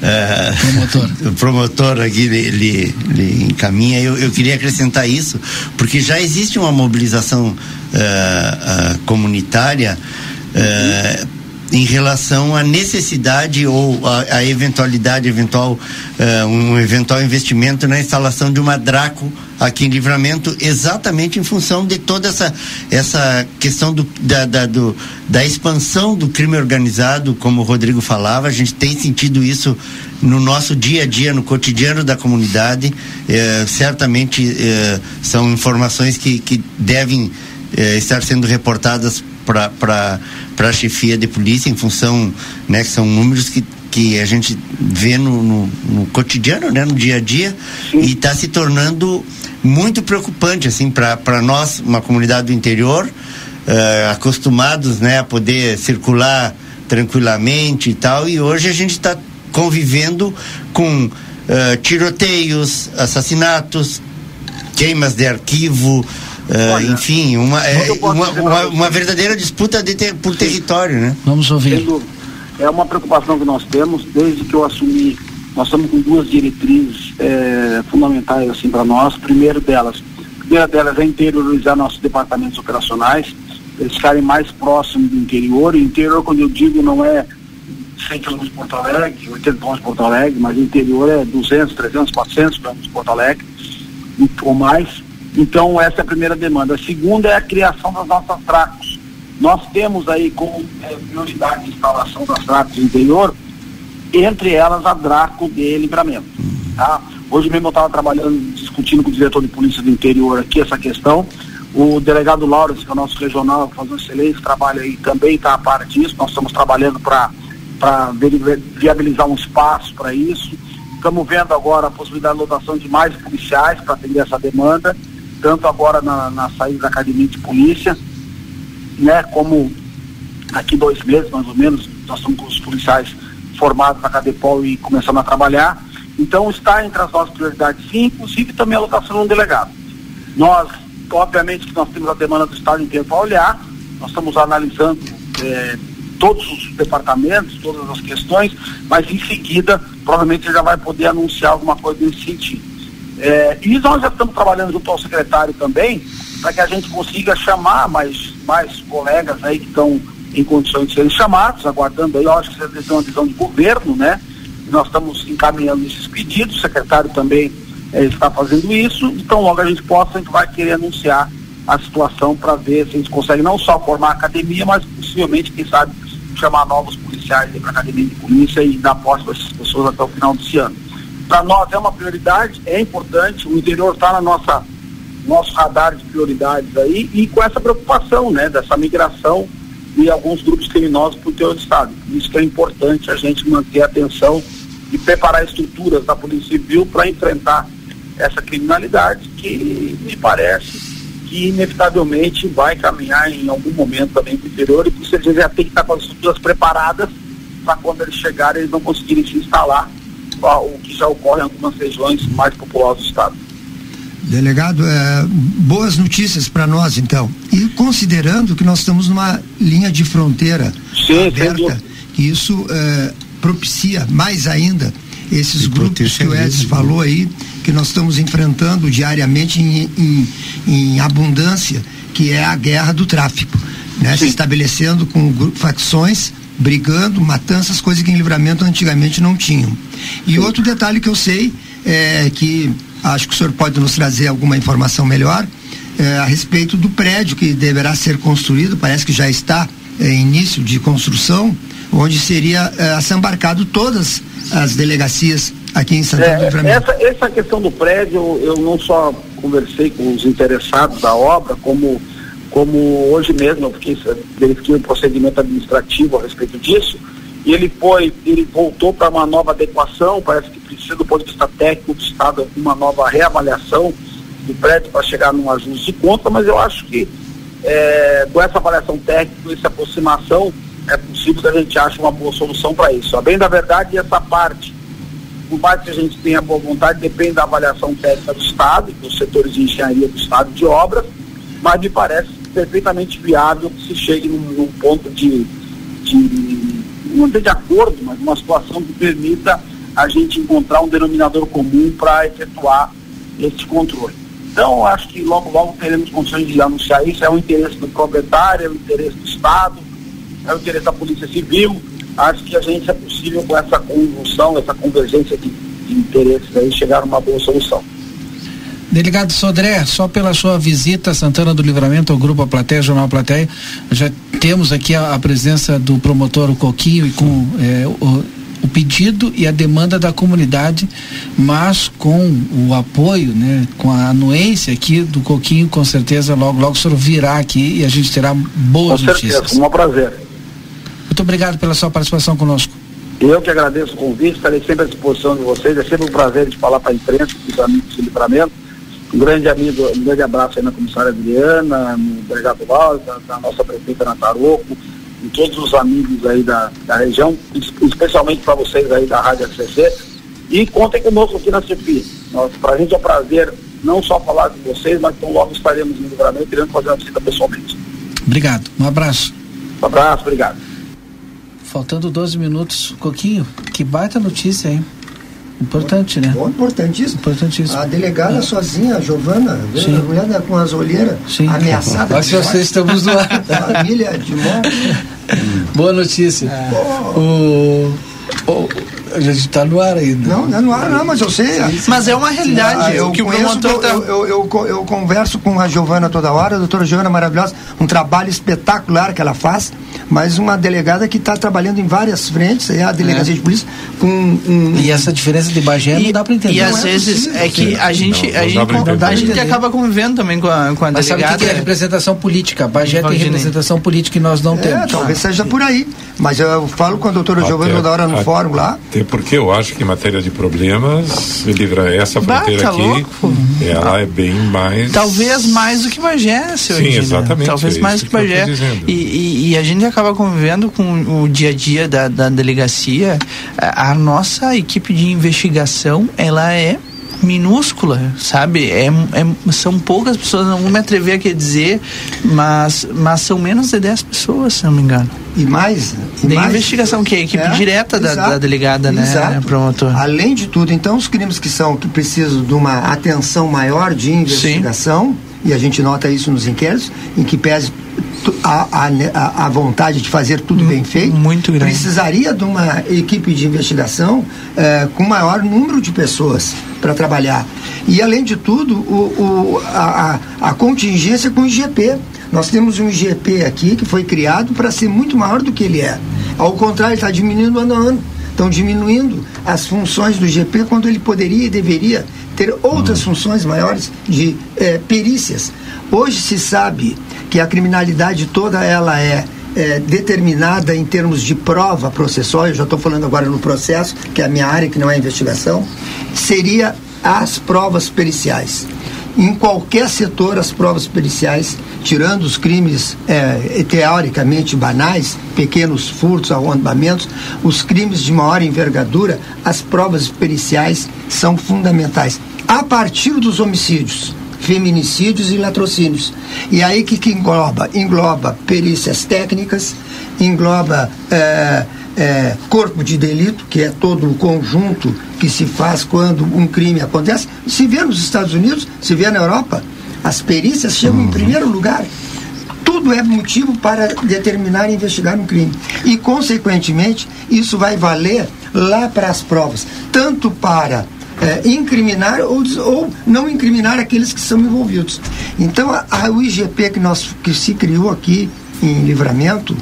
é,
promotor.
o promotor aqui ele, ele, encaminha. Eu, eu queria acrescentar isso porque já existe uma mobilização eh, ah, comunitária. eh, em relação à necessidade ou à, eventualidade, eventual, eh, um eventual investimento na instalação de uma Draco aqui em Livramento, exatamente em função de toda essa, essa questão do, da, da, do, da expansão do crime organizado, como o Rodrigo falava, a gente tem sentido isso no nosso dia a dia, no cotidiano da comunidade. Eh, certamente eh, são informações que, que devem eh, estar sendo reportadas para a chefia de polícia em função, né, que são números que, que a gente vê no, no, no cotidiano, né, no dia a dia, e está se tornando muito preocupante assim para nós, uma comunidade do interior, eh, acostumados né, a poder circular tranquilamente e tal, e hoje a gente está convivendo com eh, tiroteios, assassinatos, queimas de arquivo, eh, enfim, uma, é, uma, uma, uma verdadeira disputa de ter, por território, né?
Vamos ouvir.
É uma preocupação que nós temos desde que eu assumi. Nós estamos com duas diretrizes eh, fundamentais assim para nós. Primeiro delas, a primeira delas é interiorizar nossos departamentos operacionais, eles ficarem mais próximos do interior. E interior, quando eu digo, não é 100 quilômetros de Porto Alegre, 80 quilômetros de Porto Alegre, mas o interior é 200, 300, 400 quilômetros de Porto Alegre ou mais. Então, essa é a primeira demanda. A segunda é a criação das nossas tracos. Nós temos aí como eh, prioridade de instalação das tracos interior, entre elas a Draco de livramento. Tá? Hoje mesmo eu estava trabalhando, discutindo com o diretor de polícia do interior aqui essa questão. O delegado Laurence, que é o nosso regional, que faz um excelente trabalho aí, também está a par disso. Nós estamos trabalhando para viabilizar um espaço para isso. Estamos vendo agora a possibilidade de lotação de mais policiais para atender essa demanda, tanto agora na, na saída da academia de polícia, né, como daqui dois meses, mais ou menos, nós estamos com os policiais formados na Cadepol e começando a trabalhar. Então está entre as nossas prioridades sim, inclusive também a lotação de um delegado. Nós, obviamente que nós temos a demanda do Estado inteiro para olhar, nós estamos analisando eh, todos os departamentos, todas as questões, mas em seguida provavelmente já vai poder anunciar alguma coisa nesse sentido. Eh, e nós já estamos trabalhando junto ao secretário também, para que a gente consiga chamar mais, mais colegas aí que estão em condições de serem chamados, aguardando aí, eu acho que vocês têm uma visão de governo, né? Nós estamos encaminhando esses pedidos, o secretário também eh, está fazendo isso, então logo a gente possa, a gente vai querer anunciar a situação para ver se eles conseguem não só formar a academia, mas possivelmente, quem sabe, chamar novos policiais para a academia de polícia e dar posse para essas pessoas até o final desse ano. Para nós é uma prioridade, é importante, o interior está na nossa nosso radar de prioridades aí e com essa preocupação, né, dessa migração de alguns grupos criminosos para o interior do estado. Isso que é importante a gente manter a atenção e preparar estruturas da Polícia Civil para enfrentar essa criminalidade que me parece que inevitavelmente vai caminhar em algum momento também para o interior e por isso já tem que estar com as estruturas preparadas para quando eles chegarem eles não conseguirem se instalar, o que já ocorre em algumas regiões mais populosas do estado.
Delegado, é, boas notícias para nós então. E considerando que nós estamos numa linha de fronteira
Sim,
aberta, que isso é, propicia mais ainda esses e grupos que o Edson falou aí, que nós estamos enfrentando diariamente em, em, em abundância, que é a guerra do tráfico, né? Se estabelecendo com facções brigando, matanças, coisas que em livramento antigamente não tinham. E Sim. outro detalhe que eu sei é que acho que o senhor pode nos trazer alguma informação melhor é, a respeito do prédio que deverá ser construído, parece que já está é, em início de construção, onde seria é, assambarcado todas as delegacias aqui em Santana é, do Livramento.
Essa, essa questão do prédio, eu não só conversei com os interessados da obra, como, como hoje mesmo eu fiquei, verifiquei um procedimento administrativo a respeito disso, e ele foi, ele voltou para uma nova adequação, parece que precisa do ponto de vista técnico do Estado uma nova reavaliação do prédio para chegar num ajuste de conta, mas eu acho que é, com essa avaliação técnica, essa aproximação, é possível que a gente ache uma boa solução para isso. A bem da verdade, essa parte, por mais que a gente tenha boa vontade, depende da avaliação técnica do Estado, dos setores de engenharia do Estado de obras, mas me parece perfeitamente viável que se chegue num, num ponto de, de não de acordo, mas uma situação que permita a gente encontrar um denominador comum para efetuar esse controle. Então, acho que logo, logo teremos condições de anunciar isso. É o interesse do proprietário, é o interesse do Estado, é o interesse da Polícia Civil. Acho que a gente é possível, com essa conjunção, essa convergência de, de interesses, aí, chegar a uma boa solução.
Delegado Sodré, só pela sua visita a Santana do Livramento ao Grupo A Plateia, Jornal Plateia, já temos aqui a, a presença do promotor o Coquinho e com é, o, o pedido e a demanda da comunidade, mas com o apoio, né, com a anuência aqui do Coquinho, com certeza logo logo o senhor virá aqui e a gente terá boas com notícias.
Certeza, um prazer.
Muito obrigado pela sua participação conosco.
Eu que agradeço o convite, estarei sempre à disposição de vocês. É sempre um prazer de falar para a imprensa, para os amigos do livramento. Um grande amigo, um grande abraço aí na comissária Adriana, no delegado Laura, da nossa prefeita Nataroco, e todos os amigos aí da, da região, especialmente para vocês aí da Rádio SCC. E contem conosco aqui na CEPI. Para a gente é um prazer não só falar com vocês, mas então logo estaremos no livramento querendo fazer uma visita pessoalmente.
Obrigado. Um abraço.
Um abraço, obrigado.
Faltando 12 minutos. Coquinho, que baita notícia, hein? Importante, né?
Bom, importantíssimo.
Importantíssimo.
A delegada é. sozinha, a Giovana, a mulher com as olheiras, Sim. ameaçada.
Que vocês estamos no ar.
Família de morte.
Boa notícia. É. O, o, a gente está no ar ainda.
Não, não é no ar, não, mas eu sei.
Mas é uma realidade. Ah,
eu, que conheço, tá... eu, eu, eu, eu, converso com a Giovana toda hora, a doutora Giovana maravilhosa, um trabalho espetacular que ela faz, mas uma delegada que está trabalhando em várias frentes, é a delegacia é. de polícia, com um,
E essa diferença de Bagé não dá para entender.
E às é vezes é que a gente, não, a, gente, a gente acaba convivendo também com a, com a
mas
delegada.
Sabe o que é representação política? Bagé tem representação política e nós não
é,
temos.
Talvez seja por aí. Mas eu falo com a doutora Giovana toda hora no fórum lá.
Até porque eu acho que em matéria de problemas, livra essa fronteira tá aqui, louco. ela é bem mais.
Talvez mais do que Bagé, seu
Sim, exatamente.
Talvez é mais do que Bagé. E, e, e, a gente acaba convivendo com o dia a dia da, da delegacia. A, a nossa equipe de investigação, ela é minúscula, sabe? É, é, são poucas pessoas, não vou me atrever a dizer, mas, mas são menos de 10 pessoas, se não me engano.
E mais?
E mais, investigação, que é a equipe é, direta da, da, delegada, né, exato. promotor?
Além de tudo, então, os crimes que são, que precisam de uma atenção maior de investigação, Sim. e a gente nota isso nos inquéritos, em que pese a, a, a, vontade de fazer tudo bem feito,
muito grande.
precisaria de uma equipe de investigação eh, com maior número de pessoas para trabalhar. E, além de tudo, o, o a, a, contingência com o IGP. Nós temos um IGP aqui que foi criado para ser muito maior do que ele é. Ao contrário, está diminuindo ano a ano. Estão diminuindo as funções do IGP quando ele poderia e deveria ter outras funções maiores de eh, perícias. Hoje se sabe que a criminalidade toda ela é é, determinada em termos de prova processual, eu já estou falando agora no processo, que é a minha área, que não é investigação, seria as provas periciais. Em qualquer setor, as provas periciais, tirando os crimes é, teoricamente banais, pequenos furtos, arrombamentos, os crimes de maior envergadura, as provas periciais são fundamentais. A partir dos homicídios, feminicídios e latrocínios. E aí que, que engloba? Engloba perícias técnicas, engloba é, é, corpo de delito, que é todo o conjunto que se faz quando um crime acontece. Se vê nos Estados Unidos, se vê na Europa, as perícias chegam uhum. em primeiro lugar. Tudo é motivo para determinar e investigar um crime. E, consequentemente, isso vai valer lá para as provas, tanto para é, incriminar ou, ou não incriminar aqueles que são envolvidos. Então, a, a, IGP que, nós, que se criou aqui em livramento,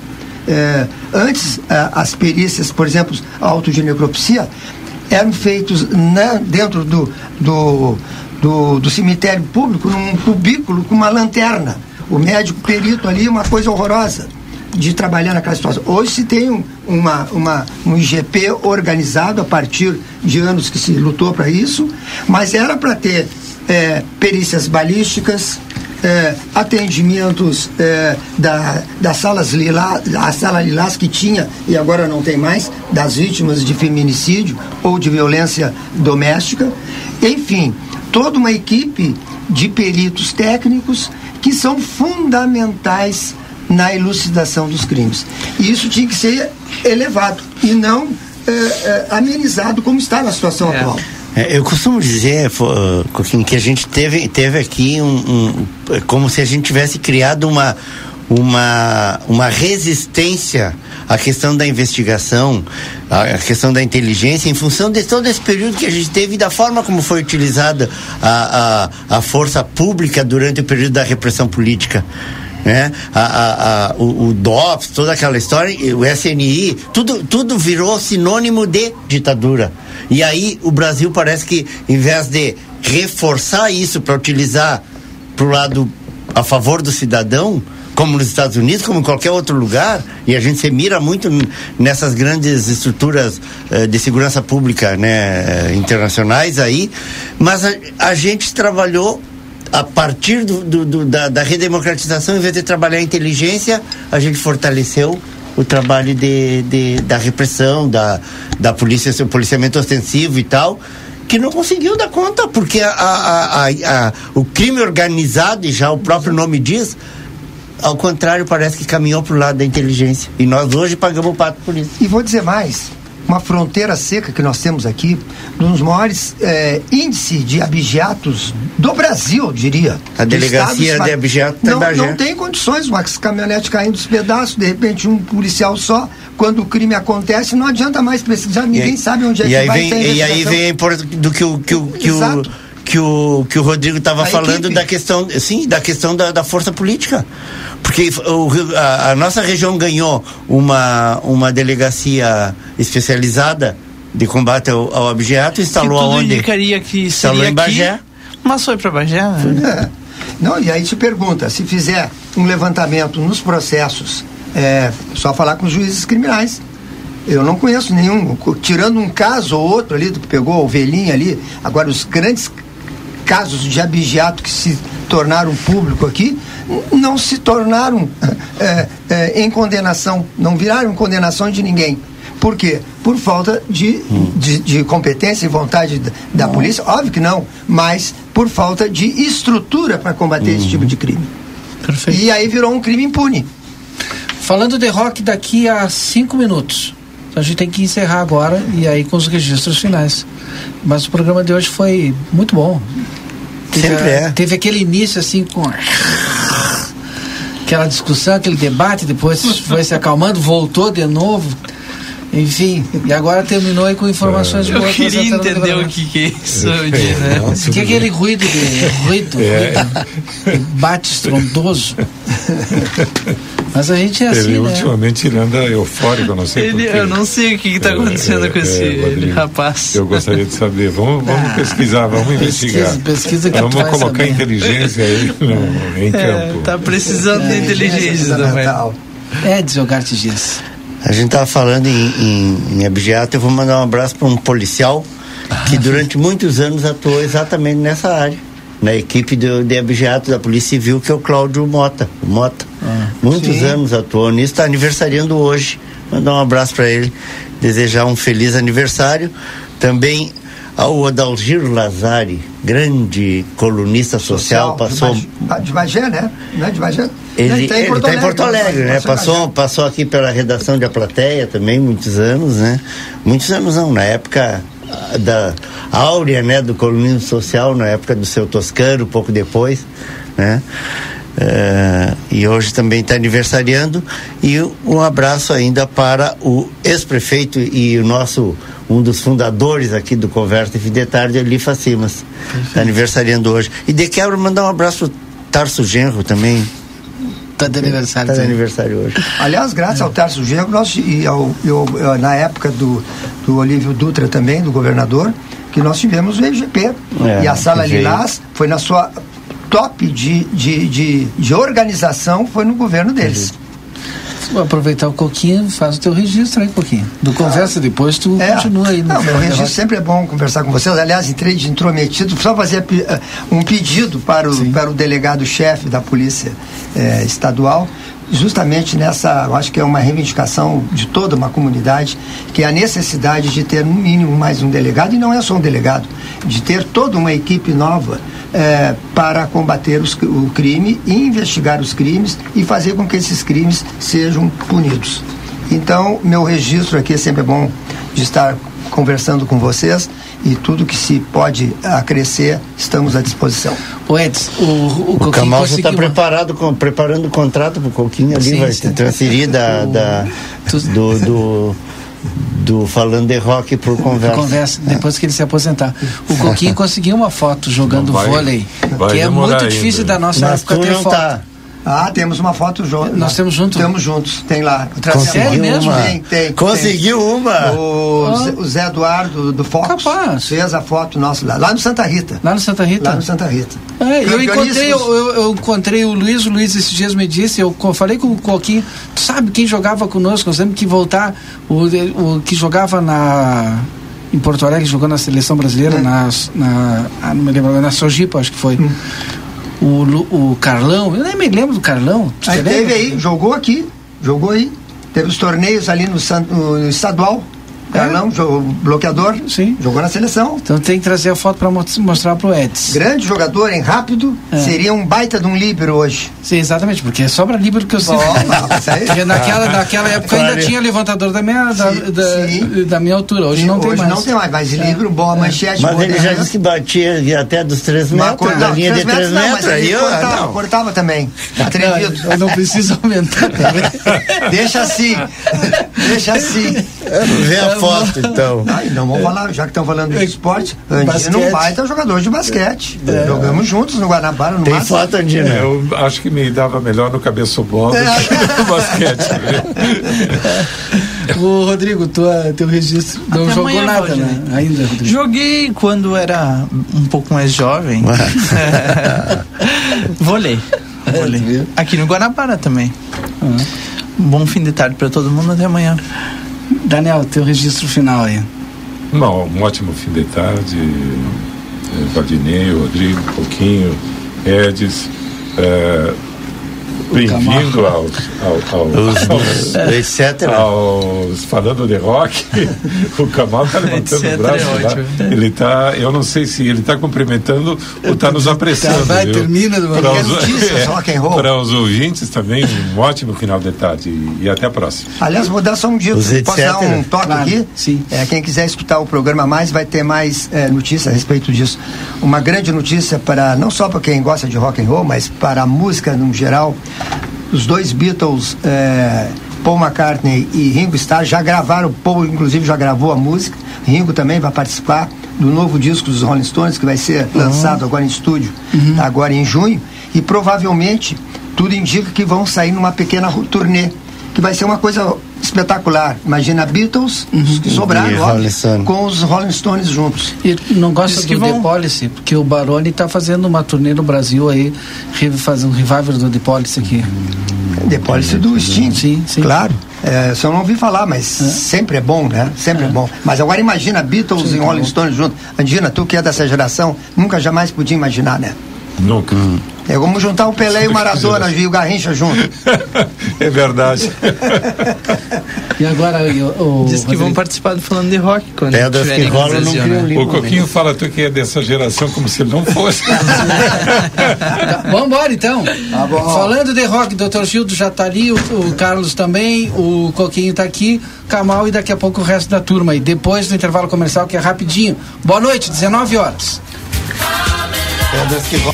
é, antes a, as perícias, por exemplo, a autoginecropsia, eram feitos né, dentro do, do, do, do cemitério público, num cubículo com uma lanterna. O médico perito ali, uma coisa horrorosa de trabalhar naquela situação. Hoje se tem um, uma, uma, um IGP organizado a partir de anos que se lutou para isso, mas era para ter é, perícias balísticas, é, atendimentos é, da, das salas lilás, a sala lilás que tinha e agora não tem mais, das vítimas de feminicídio ou de violência doméstica. Enfim, toda uma equipe de peritos técnicos que são fundamentais na elucidação dos crimes. E isso tinha que ser elevado e não é, é, amenizado como está na situação é. atual.
É, eu costumo dizer, uh, que a gente teve, teve aqui um, um, é como se a gente tivesse criado uma, uma, uma resistência à questão da investigação, à questão da inteligência, em função de todo esse período que a gente teve e da forma como foi utilizada a, a, a força pública durante o período da repressão política né? A, a, a, o, o DOPS, toda aquela história, o SNI, tudo, tudo virou sinônimo de ditadura. E aí o Brasil parece que, em vez de reforçar isso para utilizar para o lado a favor do cidadão, como nos Estados Unidos, como em qualquer outro lugar, e a gente se mira muito nessas grandes estruturas uh, de segurança pública né, internacionais aí, mas a, a gente trabalhou a partir do, do, do, da, da redemocratização, em vez de trabalhar a inteligência, a gente fortaleceu o trabalho de, de, da repressão, da, da polícia, o policiamento ostensivo e tal, que não conseguiu dar conta, porque a, a, a, o crime organizado, e já o próprio nome diz, ao contrário, parece que caminhou para o lado da inteligência. E nós hoje pagamos o pato por isso.
E vou dizer mais: uma fronteira seca que nós temos aqui, um dos maiores é, índices de abigeatos do Brasil, eu diria.
A delegacia de abigeato
não, não tem condições, uma caminhonete caindo dos pedaços, de repente um policial só, quando o crime acontece, não adianta mais pesquisar, ninguém aí, sabe onde é que vai
vem, E aí vem do que o que o, que o que o, que o Rodrigo estava falando equipe. da questão, sim, da questão da, da força política. Porque o, a, a, nossa região ganhou uma, uma delegacia especializada de combate ao, ao objeto, instalou que tudo
aonde? indicaria que
instalou em Bagé.
Aqui, mas foi para Bagé, né?
É. Não, e aí se pergunta, se fizer um levantamento nos processos, é só falar com os juízes criminais. Eu não conheço nenhum, tirando um caso ou outro ali, que pegou a ovelhinha ali, agora os grandes casos de abigeato que se tornaram público aqui, não se tornaram é, é, em condenação, não viraram condenação de ninguém. Por quê? Por falta de, hum. de, de, competência e vontade da, da polícia? Óbvio que não, mas por falta de estrutura para combater esse tipo de crime. Perfeito. E aí virou um crime impune.
Falando de rock daqui a cinco minutos. Então a gente tem que encerrar agora e aí com os registros finais. Mas o programa de hoje foi muito bom.
Teve, Sempre é.
Teve aquele início assim com aquela discussão, aquele debate, depois foi se acalmando, voltou de novo. Enfim, e agora terminou aí com informações de
Eu
boa pra
queria entender o que, que é isso, né?
O que é aquele ruído de ruído,
É.
ruído bate estrondoso? Mas a gente é assim,
ele
né?
ultimamente ele anda eufórico, eu não sei
Ele, eu não sei o que está acontecendo com esse
Rodrigo,
rapaz.
Eu gostaria de saber. Vamos, vamos pesquisar, vamos investigar.
pesquisa que
vamos
vai
colocar
saber.
inteligência aí no, em
É,
campo.
tá precisando
É,
de inteligência também.
É, Desogarte Dias.
A gente estava falando em, em, em Abjeato, eu vou mandar um abraço para um policial
Ah,
que durante muitos anos atuou exatamente nessa área, na equipe do, de Abjeato da Polícia Civil, que é o Cláudio Mota. Mota. muitos
sim.
anos atuou nisso, está aniversariando hoje. Mandar um abraço para ele, desejar um feliz aniversário. Também ao Odalgir Lazari, grande colunista social, passou
De Bagé, né? Não é de Bagé?
Ele
tá em
está em Porto Alegre, né?
Passou
Passou, aqui pela redação de A Plateia também, muitos anos, né? Muitos anos não, na época ah, da áurea, né? Do colunismo social, na época do seu Toscano, pouco depois, né? Eh, e hoje também está aniversariando e um abraço ainda para o ex-prefeito e o nosso um dos fundadores aqui do Conversa e Fim de Tarde, Eli Facimas. Está aniversariando hoje. E de quebra mandar um abraço Tarso Genro também.
Tá de aniversário.
Tá de aniversário hoje.
Aliás, graças ao Tarso Genro, nós, e ao, eu, eu, na época do, do Olívio Dutra também, do governador, que nós tivemos o EGP.
É,
e a Sala. Lilás foi na sua top de, de, de, de organização, foi no governo deles.
Aproveitar o Coquinho, faz o teu registro aí, Coquinho. Do Conversa depois, tu
É.
continua aí.
Não, meu registro sempre é bom conversar com vocês. Aliás, entrei de intrometido, só fazer eh, um pedido para o, para o delegado-chefe da Polícia eh, Estadual, justamente nessa, eu acho que é uma reivindicação de toda uma comunidade, que é a necessidade de ter no mínimo mais um delegado, e não é só um delegado, de ter toda uma equipe nova eh, para combater os- o crime e investigar os crimes e fazer com que esses crimes sejam punidos. Então, meu registro aqui é sempre bom de estar conversando com vocês e tudo que se pode acrescer, estamos à disposição.
O Edson, o, o,
O Camal já está preparado, com, preparando o contrato para o Coquinho ali,
Sim,
vai
sim.
se transferir da, da- do, do, do Falando de Rock por conversa.
Conversa, depois que ele se aposentar. O Coquinho conseguiu uma foto jogando
vai-
vôlei,
vai
que é muito
ainda.
difícil da nossa
Mas
época
tu
ter foto.
tá.
Ah, temos uma foto juntos.
Nós temos juntos?
Temos juntos, tem lá.
Conseguiu
mesmo?
uma?
Tem, tem.
Conseguiu
tem.
uma?
O,
Ah.
Zé, o Zé Eduardo do Fox fez a foto nossa lá, lá no Santa Rita.
Lá no Santa Rita?
Lá no Santa Rita.
É, eu encontrei, eu, eu- eu encontrei o Luiz, o Luiz esses dias me disse, eu falei com o Coquinho, tu sabe quem jogava conosco, nós temos que voltar, o, o que jogava na em Porto Alegre, jogou na seleção brasileira, na, na ah, não me lembro, agora, na Sojipa, acho que foi. O, o Carlão, eu nem me lembro do Carlão.
Aí
lembra?
teve aí, jogou aqui, jogou aí. Teve os torneios ali no, no estadual. Carlão, jogou, bloqueador,
Sim.
jogou na seleção.
Então tem que trazer a foto para mostrar pro Edson.
Grande jogador, em rápido,
É.
seria um baita de um líbero hoje.
Sim, exatamente, porque é sobra líbero que eu sei.
Não, aí-
Porque naquela, naquela época ainda
Claro.
tinha levantador da minha, da, da, da minha altura. Hoje não tem
hoje
mais.
não tem mais, mas livro, boa manchete.
Mas
boa
ele já disse que batia até dos 3
Mas
metros,
cortava,
da linha de
três
3
não, mas
metros.
ele
Aí, ó,
cortava,
não.
cortava também. Atrevido.
Não, eu não preciso aumentar também.
Deixa assim. Deixa assim.
Vê a foto, então.
Ai, não vamos falar, já que estão falando de esporte, Andino
Basquete.
baita jogador de basquete. Jogamos juntos no Guanabara, no
Tem
máximo.
foto, Andino?
É, eu acho que me dava melhor no cabeço bola do que no basquete.
Ô, Rodrigo, tua, teu registro não
Até
jogou
amanhã,
nada,
Valdinei.
né? Ainda, Rodrigo.
Joguei quando era um pouco mais jovem. Vôlei. Vôlei. Aqui no Guanabara também. Bom fim de tarde para todo mundo, até amanhã.
Daniel, teu registro final aí.
Não, um ótimo fim de tarde. eh, Valdinei, Rodrigo, Pouquinho, Edis. eh, Bem-vindo aos, ao, ao,
Os-
aos,
etc.
aos falando de rock. o Kamal está levantando
Etc
o braço
é
lá.
ótimo.
Ele tá, eu não sei se ele está cumprimentando ou está nos apressando.
Tá, vai,
viu?
termina de uma
Para
vez.
os,
Notícias, rock and roll.
para os ouvintes também, um ótimo final de tarde e, e até a próxima.
Aliás, vou dar só um dia.
Os
Posso dar
etc.
um toque
Claro,
aqui?
sim.
É, quem quiser escutar o programa mais, vai ter mais é, notícia a respeito disso. Uma grande notícia para, não só para quem gosta de rock and roll, mas para a música no geral. Os dois Beatles é, Paul McCartney e Ringo Starr já gravaram, Paul inclusive já gravou a música, Ringo também vai participar do novo disco dos Rolling Stones que vai ser uhum. lançado agora em estúdio, uhum. agora em junho, e provavelmente tudo indica que vão sair numa pequena turnê, que vai ser uma coisa espetacular. Imagina Beatles, uhum. os que sobraram, ó, com os Rolling Stones juntos.
E não gosta Diz do vão... The Policy, porque o Baroni está fazendo uma turnê no Brasil aí, fazendo um revival do The Policy aqui.
The Policy do Sting, sim, sim. claro. É, só não ouvi falar, mas é. sempre é bom, né? Sempre é. é. bom. Mas agora imagina Beatles sim, e Rolling Stones juntos. Andina, tu que é dessa geração, nunca jamais podia imaginar, né?
Nunca. Hum.
É como juntar o Pelé e o Maradona e o Garrincha junto.
é verdade.
e agora o,
o Diz que vão participar do falando de rock quando
Pedras que rolam criam né? O Coquinho fala tu que é dessa geração como se ele não fosse.
tá, vamos embora então. Tá Falando de rock, Dr. Gildo já está ali, o, o, Carlos também, o Coquinho está aqui, Camal e daqui a pouco o resto da turma. E depois do intervalo comercial, que é rapidinho. Boa noite, 19 horas. Pedras que rolam.